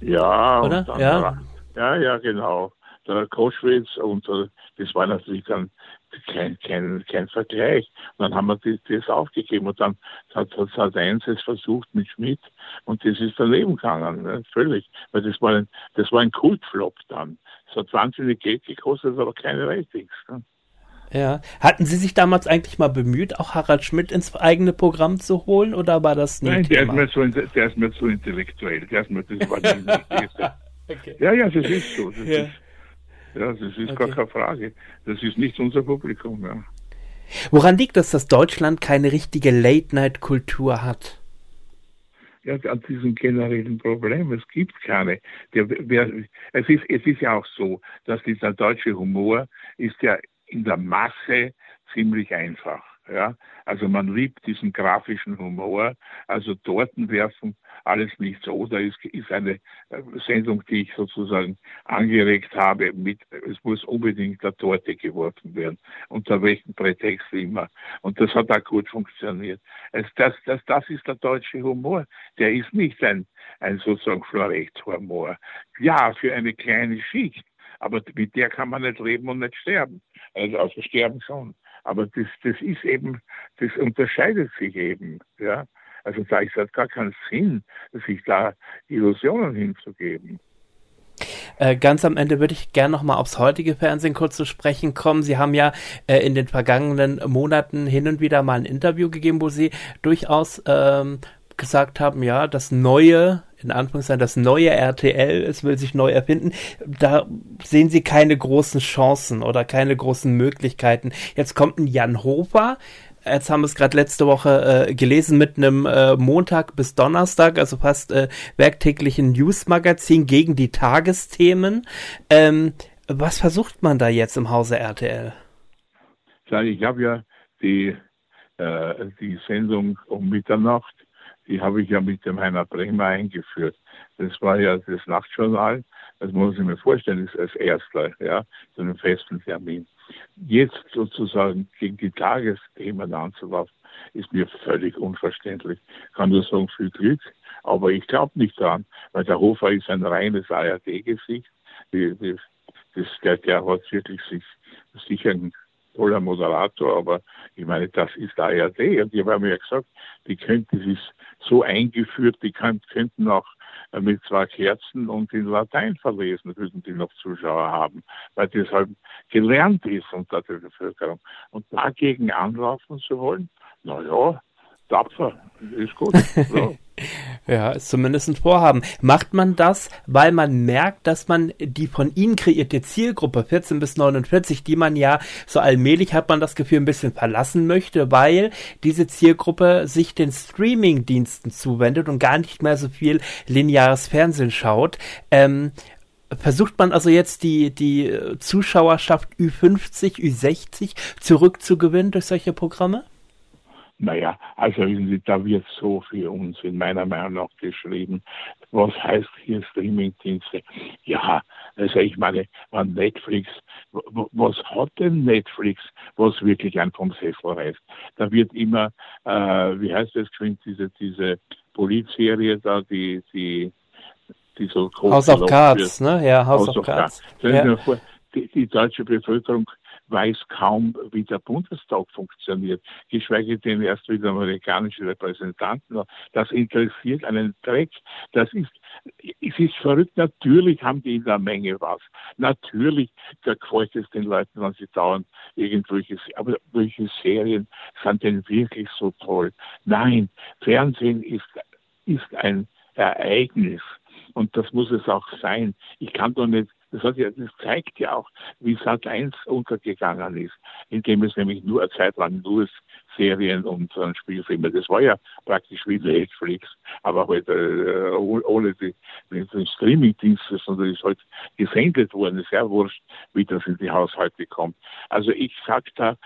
ja, Oder? Dann, ja. ja, ja, genau. Der Koschwitz und äh, das war natürlich dann kein, kein, kein Vergleich. Und dann haben wir das, das aufgegeben und dann hat, hat, hat eins es versucht mit Schmidt und das ist daneben gegangen, ne? völlig. Weil das war ein, das war ein Kultflop dann. Es hat wahnsinnig Geld gekostet, aber keine Ratings. Ne? Ja. Hatten Sie sich damals eigentlich mal bemüht, auch Harald Schmidt ins eigene Programm zu holen oder war das nicht? Nein, der ist, mir so, der ist mir so intellektuell. Der ist mir, das war nicht okay. Ja, ja, das ist so. Das ja. ist, ja, das ist okay. gar keine Frage. Das ist nicht unser Publikum. Ja. Woran liegt es, dass Deutschland keine richtige Late-Night-Kultur hat? Ja, an diesem generellen Problem. Es gibt keine. Der, wer, es, ist, es ist ja auch so, dass dieser deutsche Humor ist ja in der Masse ziemlich einfach. Ja? Also man liebt diesen grafischen Humor. Also Torten werfen, alles nicht so. Da ist, ist eine äh, Sendung, die ich sozusagen angeregt habe, mit, es muss unbedingt der Torte geworfen werden. Unter welchem Prätext immer. Und das hat auch gut funktioniert. Es, das, das, das ist der deutsche Humor. Der ist nicht ein, ein sozusagen Florett-Humor. Ja, für eine kleine Schicht. Aber mit der kann man nicht leben und nicht sterben. Also, also sterben schon. Aber das, das ist eben, das unterscheidet sich eben. Ja? Also da ist halt gar keinen Sinn, sich da Illusionen hinzugeben. Äh, ganz am Ende würde ich gerne nochmal aufs heutige Fernsehen kurz zu sprechen kommen. Sie haben ja äh, in den vergangenen Monaten hin und wieder mal ein Interview gegeben, wo Sie durchaus ähm, gesagt haben, ja, das neue, in Anführungszeichen, das neue RTL, es will sich neu erfinden, da sehen sie keine großen Chancen oder keine großen Möglichkeiten. Jetzt kommt ein Jan Hofer, jetzt haben wir es gerade letzte Woche äh, gelesen mit einem äh, Montag bis Donnerstag, also fast äh, werktäglichen Newsmagazin gegen die Tagesthemen. Ähm, was versucht man da jetzt im Hause RTL? Ich habe ja die, äh, die Sendung um Mitternacht die habe ich ja mit dem Heiner Bremer eingeführt. Das war ja das Nachtjournal, das muss ich mir vorstellen, ist als erster, ja, zu einem festen Termin. Jetzt sozusagen gegen die Tagesthemen anzulaufen, ist mir völlig unverständlich. Ich kann nur sagen, viel Glück, aber ich glaube nicht daran, weil der Hofer ist ein reines ARD-Gesicht. Der, der hat wirklich sich sicher toller Moderator, aber ich meine, das ist ARD. Und die haben mir ja gesagt, die könnten, das so eingeführt, die könnten auch äh, mit zwei Kerzen und in Latein verlesen, würden die noch Zuschauer haben, weil das halt gelernt ist unter der Bevölkerung. Und dagegen anlaufen zu wollen, naja, tapfer, ist gut. So. Ja, ist zumindest ein Vorhaben. Macht man das, weil man merkt, dass man die von Ihnen kreierte Zielgruppe 14 bis 49, die man ja so allmählich hat man das Gefühl ein bisschen verlassen möchte, weil diese Zielgruppe sich den Streaming-Diensten zuwendet und gar nicht mehr so viel lineares Fernsehen schaut. Ähm, versucht man also jetzt die, die Zuschauerschaft Ü50, Ü60 zurückzugewinnen durch solche Programme? Naja, also da wird so viel Unsinn meiner Meinung nach geschrieben. Was heißt hier Streamingdienste? Ja, also ich meine, an Netflix, was hat denn Netflix, was wirklich ein vom Sessel reißt? Da wird immer, äh, wie heißt das, diese, diese Polizserie da, die, die, die so House of Cards, ne? Ja, House, House of, of Cards. Cards. Ja. Die, die deutsche Bevölkerung weiß kaum, wie der Bundestag funktioniert, geschweige denn erst wie der amerikanische Repräsentanten. Das interessiert einen Dreck. Das ist, es ist verrückt. Natürlich haben die in der Menge was. Natürlich gefällt es den Leuten, wenn sie dauernd irgendwelche, aber welche Serien sind denn wirklich so toll? Nein, Fernsehen ist, ist ein Ereignis. Und das muss es auch sein. Ich kann doch nicht das, hat ja, das zeigt ja auch, wie Sat 1 untergegangen ist, indem es nämlich nur eine Zeit lang nur Serien und äh, Spielfilme. Das war ja praktisch wie Netflix, aber halt äh, ohne die, Streamingdienste, sondern ist halt gesendet worden. Sehr wurscht, wie das in die Haushalte kommt. Also ich sag da,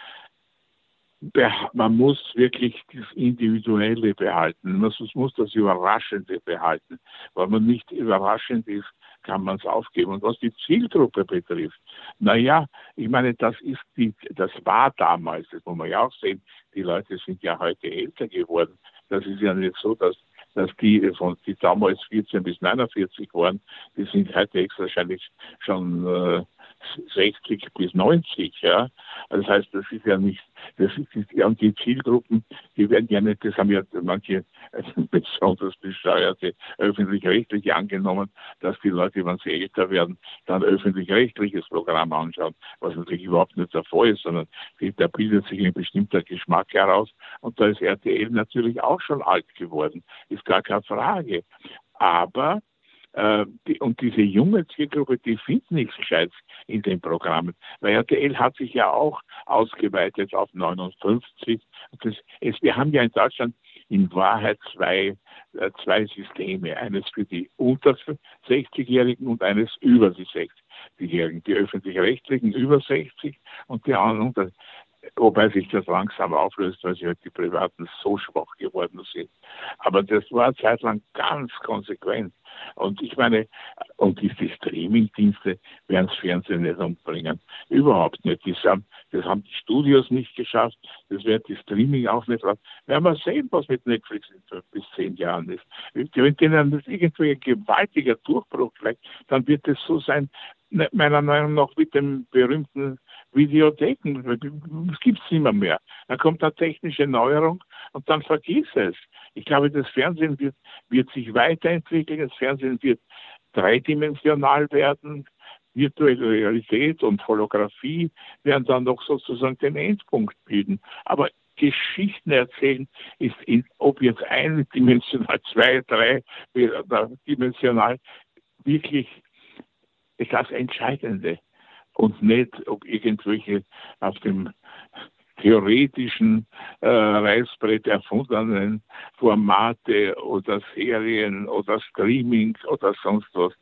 man muss wirklich das Individuelle behalten. Man muss das Überraschende behalten. Weil man nicht überraschend ist, kann man es aufgeben. Und was die Zielgruppe betrifft, naja, ich meine, das ist die, das war damals, das muss man ja auch sehen, die Leute sind ja heute älter geworden. Das ist ja nicht so, dass dass die von die damals 14 bis 49 waren, die sind heute wahrscheinlich schon äh, 60 bis 90, ja. Das heißt, das ist ja nicht, das ist, ja, und die Zielgruppen, die werden ja nicht, das haben ja manche besonders besteuerte öffentlich-rechtliche angenommen, dass die Leute, wenn sie älter werden, dann öffentlich-rechtliches Programm anschauen, was natürlich überhaupt nicht der Fall ist, sondern da bildet sich ein bestimmter Geschmack heraus und da ist RTL natürlich auch schon alt geworden, ist gar keine Frage. Aber äh, die, und diese junge Zielgruppe, die findet nichts Gescheites in den Programmen. Weil RTL hat sich ja auch ausgeweitet auf 59. Das, es, wir haben ja in Deutschland in Wahrheit zwei, äh, zwei Systeme. Eines für die unter 60-Jährigen und eines über die 60-Jährigen. Die öffentlich-rechtlichen über 60 und die anderen wobei sich das langsam auflöst, weil sie halt die Privaten so schwach geworden sind. Aber das war zeitlang ganz konsequent. Und ich meine, und diese Streaming-Dienste werden das Fernsehen nicht umbringen. Überhaupt nicht. Das haben, das haben die Studios nicht geschafft. Das wird die Streaming auch nicht. Werden wir sehen, was mit Netflix in fünf bis zehn Jahren ist. Wenn denen irgendwie ein gewaltiger Durchbruch vielleicht, dann wird es so sein, ne, meiner Meinung nach mit dem berühmten Videotheken. Das gibt es nicht mehr. Dann kommt eine technische Neuerung und dann vergiss es. Ich glaube, das Fernsehen wird, wird sich weiterentwickeln. Das Fernsehen wird dreidimensional werden. Virtuelle Realität und Holographie werden dann noch sozusagen den Endpunkt bilden. Aber Geschichten erzählen ist, in, ob jetzt eindimensional, zwei, drei dimensional, wirklich das Entscheidende und nicht, ob irgendwelche auf dem theoretischen äh, Reißbrett erfundenen Formate oder Serien oder Streaming oder sonst was.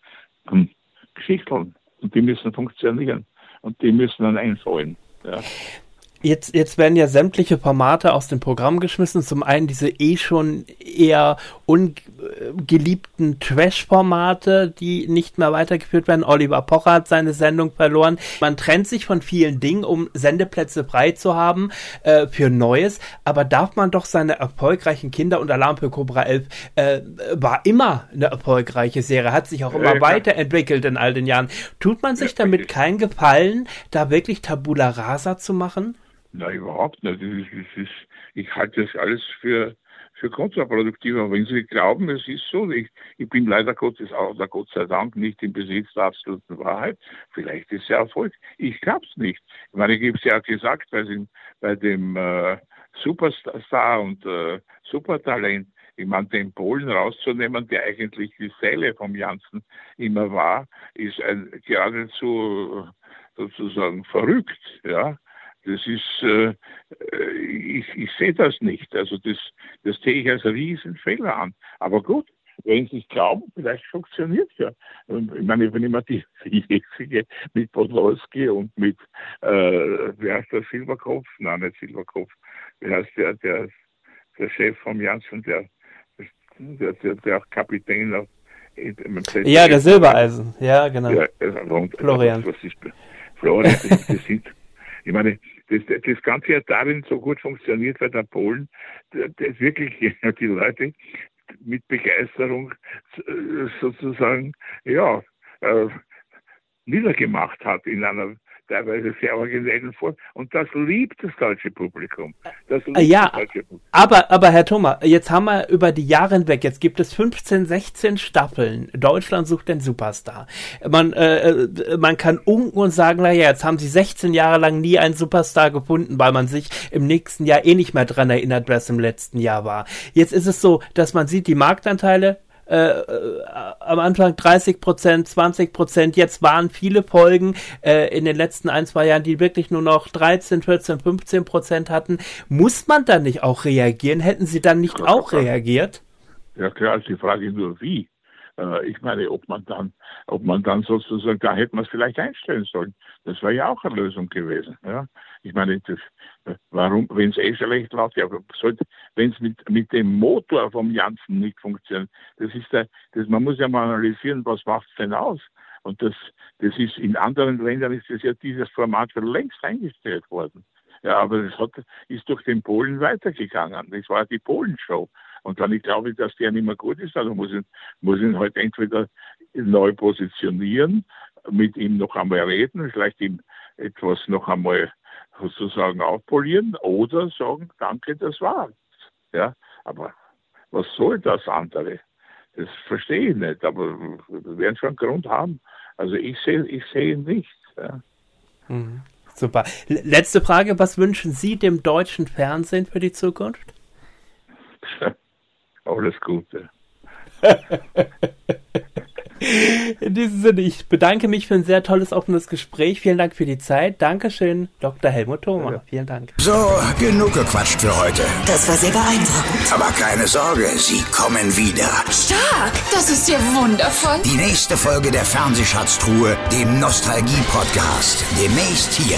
Hm. Geschichten. Und die müssen funktionieren. Und die müssen dann einfallen. Ja. Jetzt, jetzt werden ja sämtliche Formate aus dem Programm geschmissen. Zum einen diese eh schon eher ungeliebten Trash-Formate, die nicht mehr weitergeführt werden. Oliver Pocher hat seine Sendung verloren. Man trennt sich von vielen Dingen, um Sendeplätze frei zu haben äh, für Neues. Aber darf man doch seine erfolgreichen Kinder und Alarm für Cobra 11 äh, war immer eine erfolgreiche Serie, hat sich auch immer ja, weiterentwickelt in all den Jahren. Tut man sich damit keinen Gefallen, da wirklich Tabula Rasa zu machen? Na, überhaupt nicht. Ist, ist, ich halte das alles für, für kontraproduktiv. Aber wenn Sie glauben, es ist so, ich, ich bin leider Gottes, auch Gott sei Dank, nicht im Besitz der absoluten Wahrheit. Vielleicht ist es Erfolg. Ich glaube es nicht. Ich meine, ich habe es ja gesagt, bei dem, bei dem äh, Superstar und äh, Supertalent, ich meine, den Polen rauszunehmen, der eigentlich die Seele vom Janssen immer war, ist ein, geradezu sozusagen verrückt, ja. Das ist, äh, ich, ich sehe das nicht. Also das, das sehe ich als Riesenfehler an. Aber gut, wenn Sie es glauben, vielleicht funktioniert ja. Ich meine, wenn ich mir die, die jetzige mit Podolski und mit, äh, wie heißt der, Silberkopf? Nein, nicht Silberkopf. Wie heißt der, der, der Chef vom Janssen, der, der, der, der auch Kapitän auf, ja, der Silbereisen, ja, genau. Ja, und, Florian. Was ist, Florian, das sind ich meine, das, das Ganze hat darin so gut funktioniert, weil der Polen, das wirklich die Leute, mit Begeisterung sozusagen, ja, äh, niedergemacht hat in einer teilweise sehr originellen Form. Und das liebt das deutsche Publikum. Das liebt ja, das deutsche Publikum. Aber, aber Herr Thomas, jetzt haben wir über die Jahre hinweg, jetzt gibt es 15, 16 Staffeln. Deutschland sucht den Superstar. Man, äh, äh, man kann unken und sagen, naja, jetzt haben sie 16 Jahre lang nie einen Superstar gefunden, weil man sich im nächsten Jahr eh nicht mehr dran erinnert, was im letzten Jahr war. Jetzt ist es so, dass man sieht, die Marktanteile äh, äh, am Anfang 30 Prozent, 20 Prozent. Jetzt waren viele Folgen äh, in den letzten ein, zwei Jahren, die wirklich nur noch 13, 14, 15 Prozent hatten. Muss man dann nicht auch reagieren? Hätten Sie dann nicht auch reagiert? Ja klar, ist die Frage nur wie. Äh, ich meine, ob man dann, ob man dann sozusagen, da hätte man es vielleicht einstellen sollen. Das wäre ja auch eine Lösung gewesen. Ja? Ich meine, das, Warum, wenn es eh schlecht läuft, ja, wenn es mit, mit dem Motor vom Janssen nicht funktioniert, das ist der, das, man muss ja mal analysieren, was macht es denn aus? Und das, das ist, in anderen Ländern ist das ja dieses Format schon längst eingestellt worden. Ja, aber das hat, ist durch den Polen weitergegangen. Das war die Polenshow. Und dann, ich glaube, dass der nicht mehr gut ist, also muss ich, muss ihn halt entweder neu positionieren, mit ihm noch einmal reden, vielleicht ihm etwas noch einmal sozusagen aufpolieren oder sagen, danke, das war's. Ja, aber was soll das andere? Das verstehe ich nicht, aber wir werden schon einen Grund haben. Also ich sehe ich sehe nichts. Ja. Mhm. Super. Letzte Frage, was wünschen Sie dem deutschen Fernsehen für die Zukunft? Alles Gute. In diesem Sinne, ich bedanke mich für ein sehr tolles, offenes Gespräch. Vielen Dank für die Zeit. Dankeschön, Dr. Helmut Thoma. Ja. Vielen Dank. So, genug gequatscht für heute. Das war sehr beeindruckend. Aber keine Sorge, Sie kommen wieder. Stark! Das ist ja wundervoll. Die nächste Folge der Fernsehschatztruhe, dem Nostalgie-Podcast. Demnächst hier.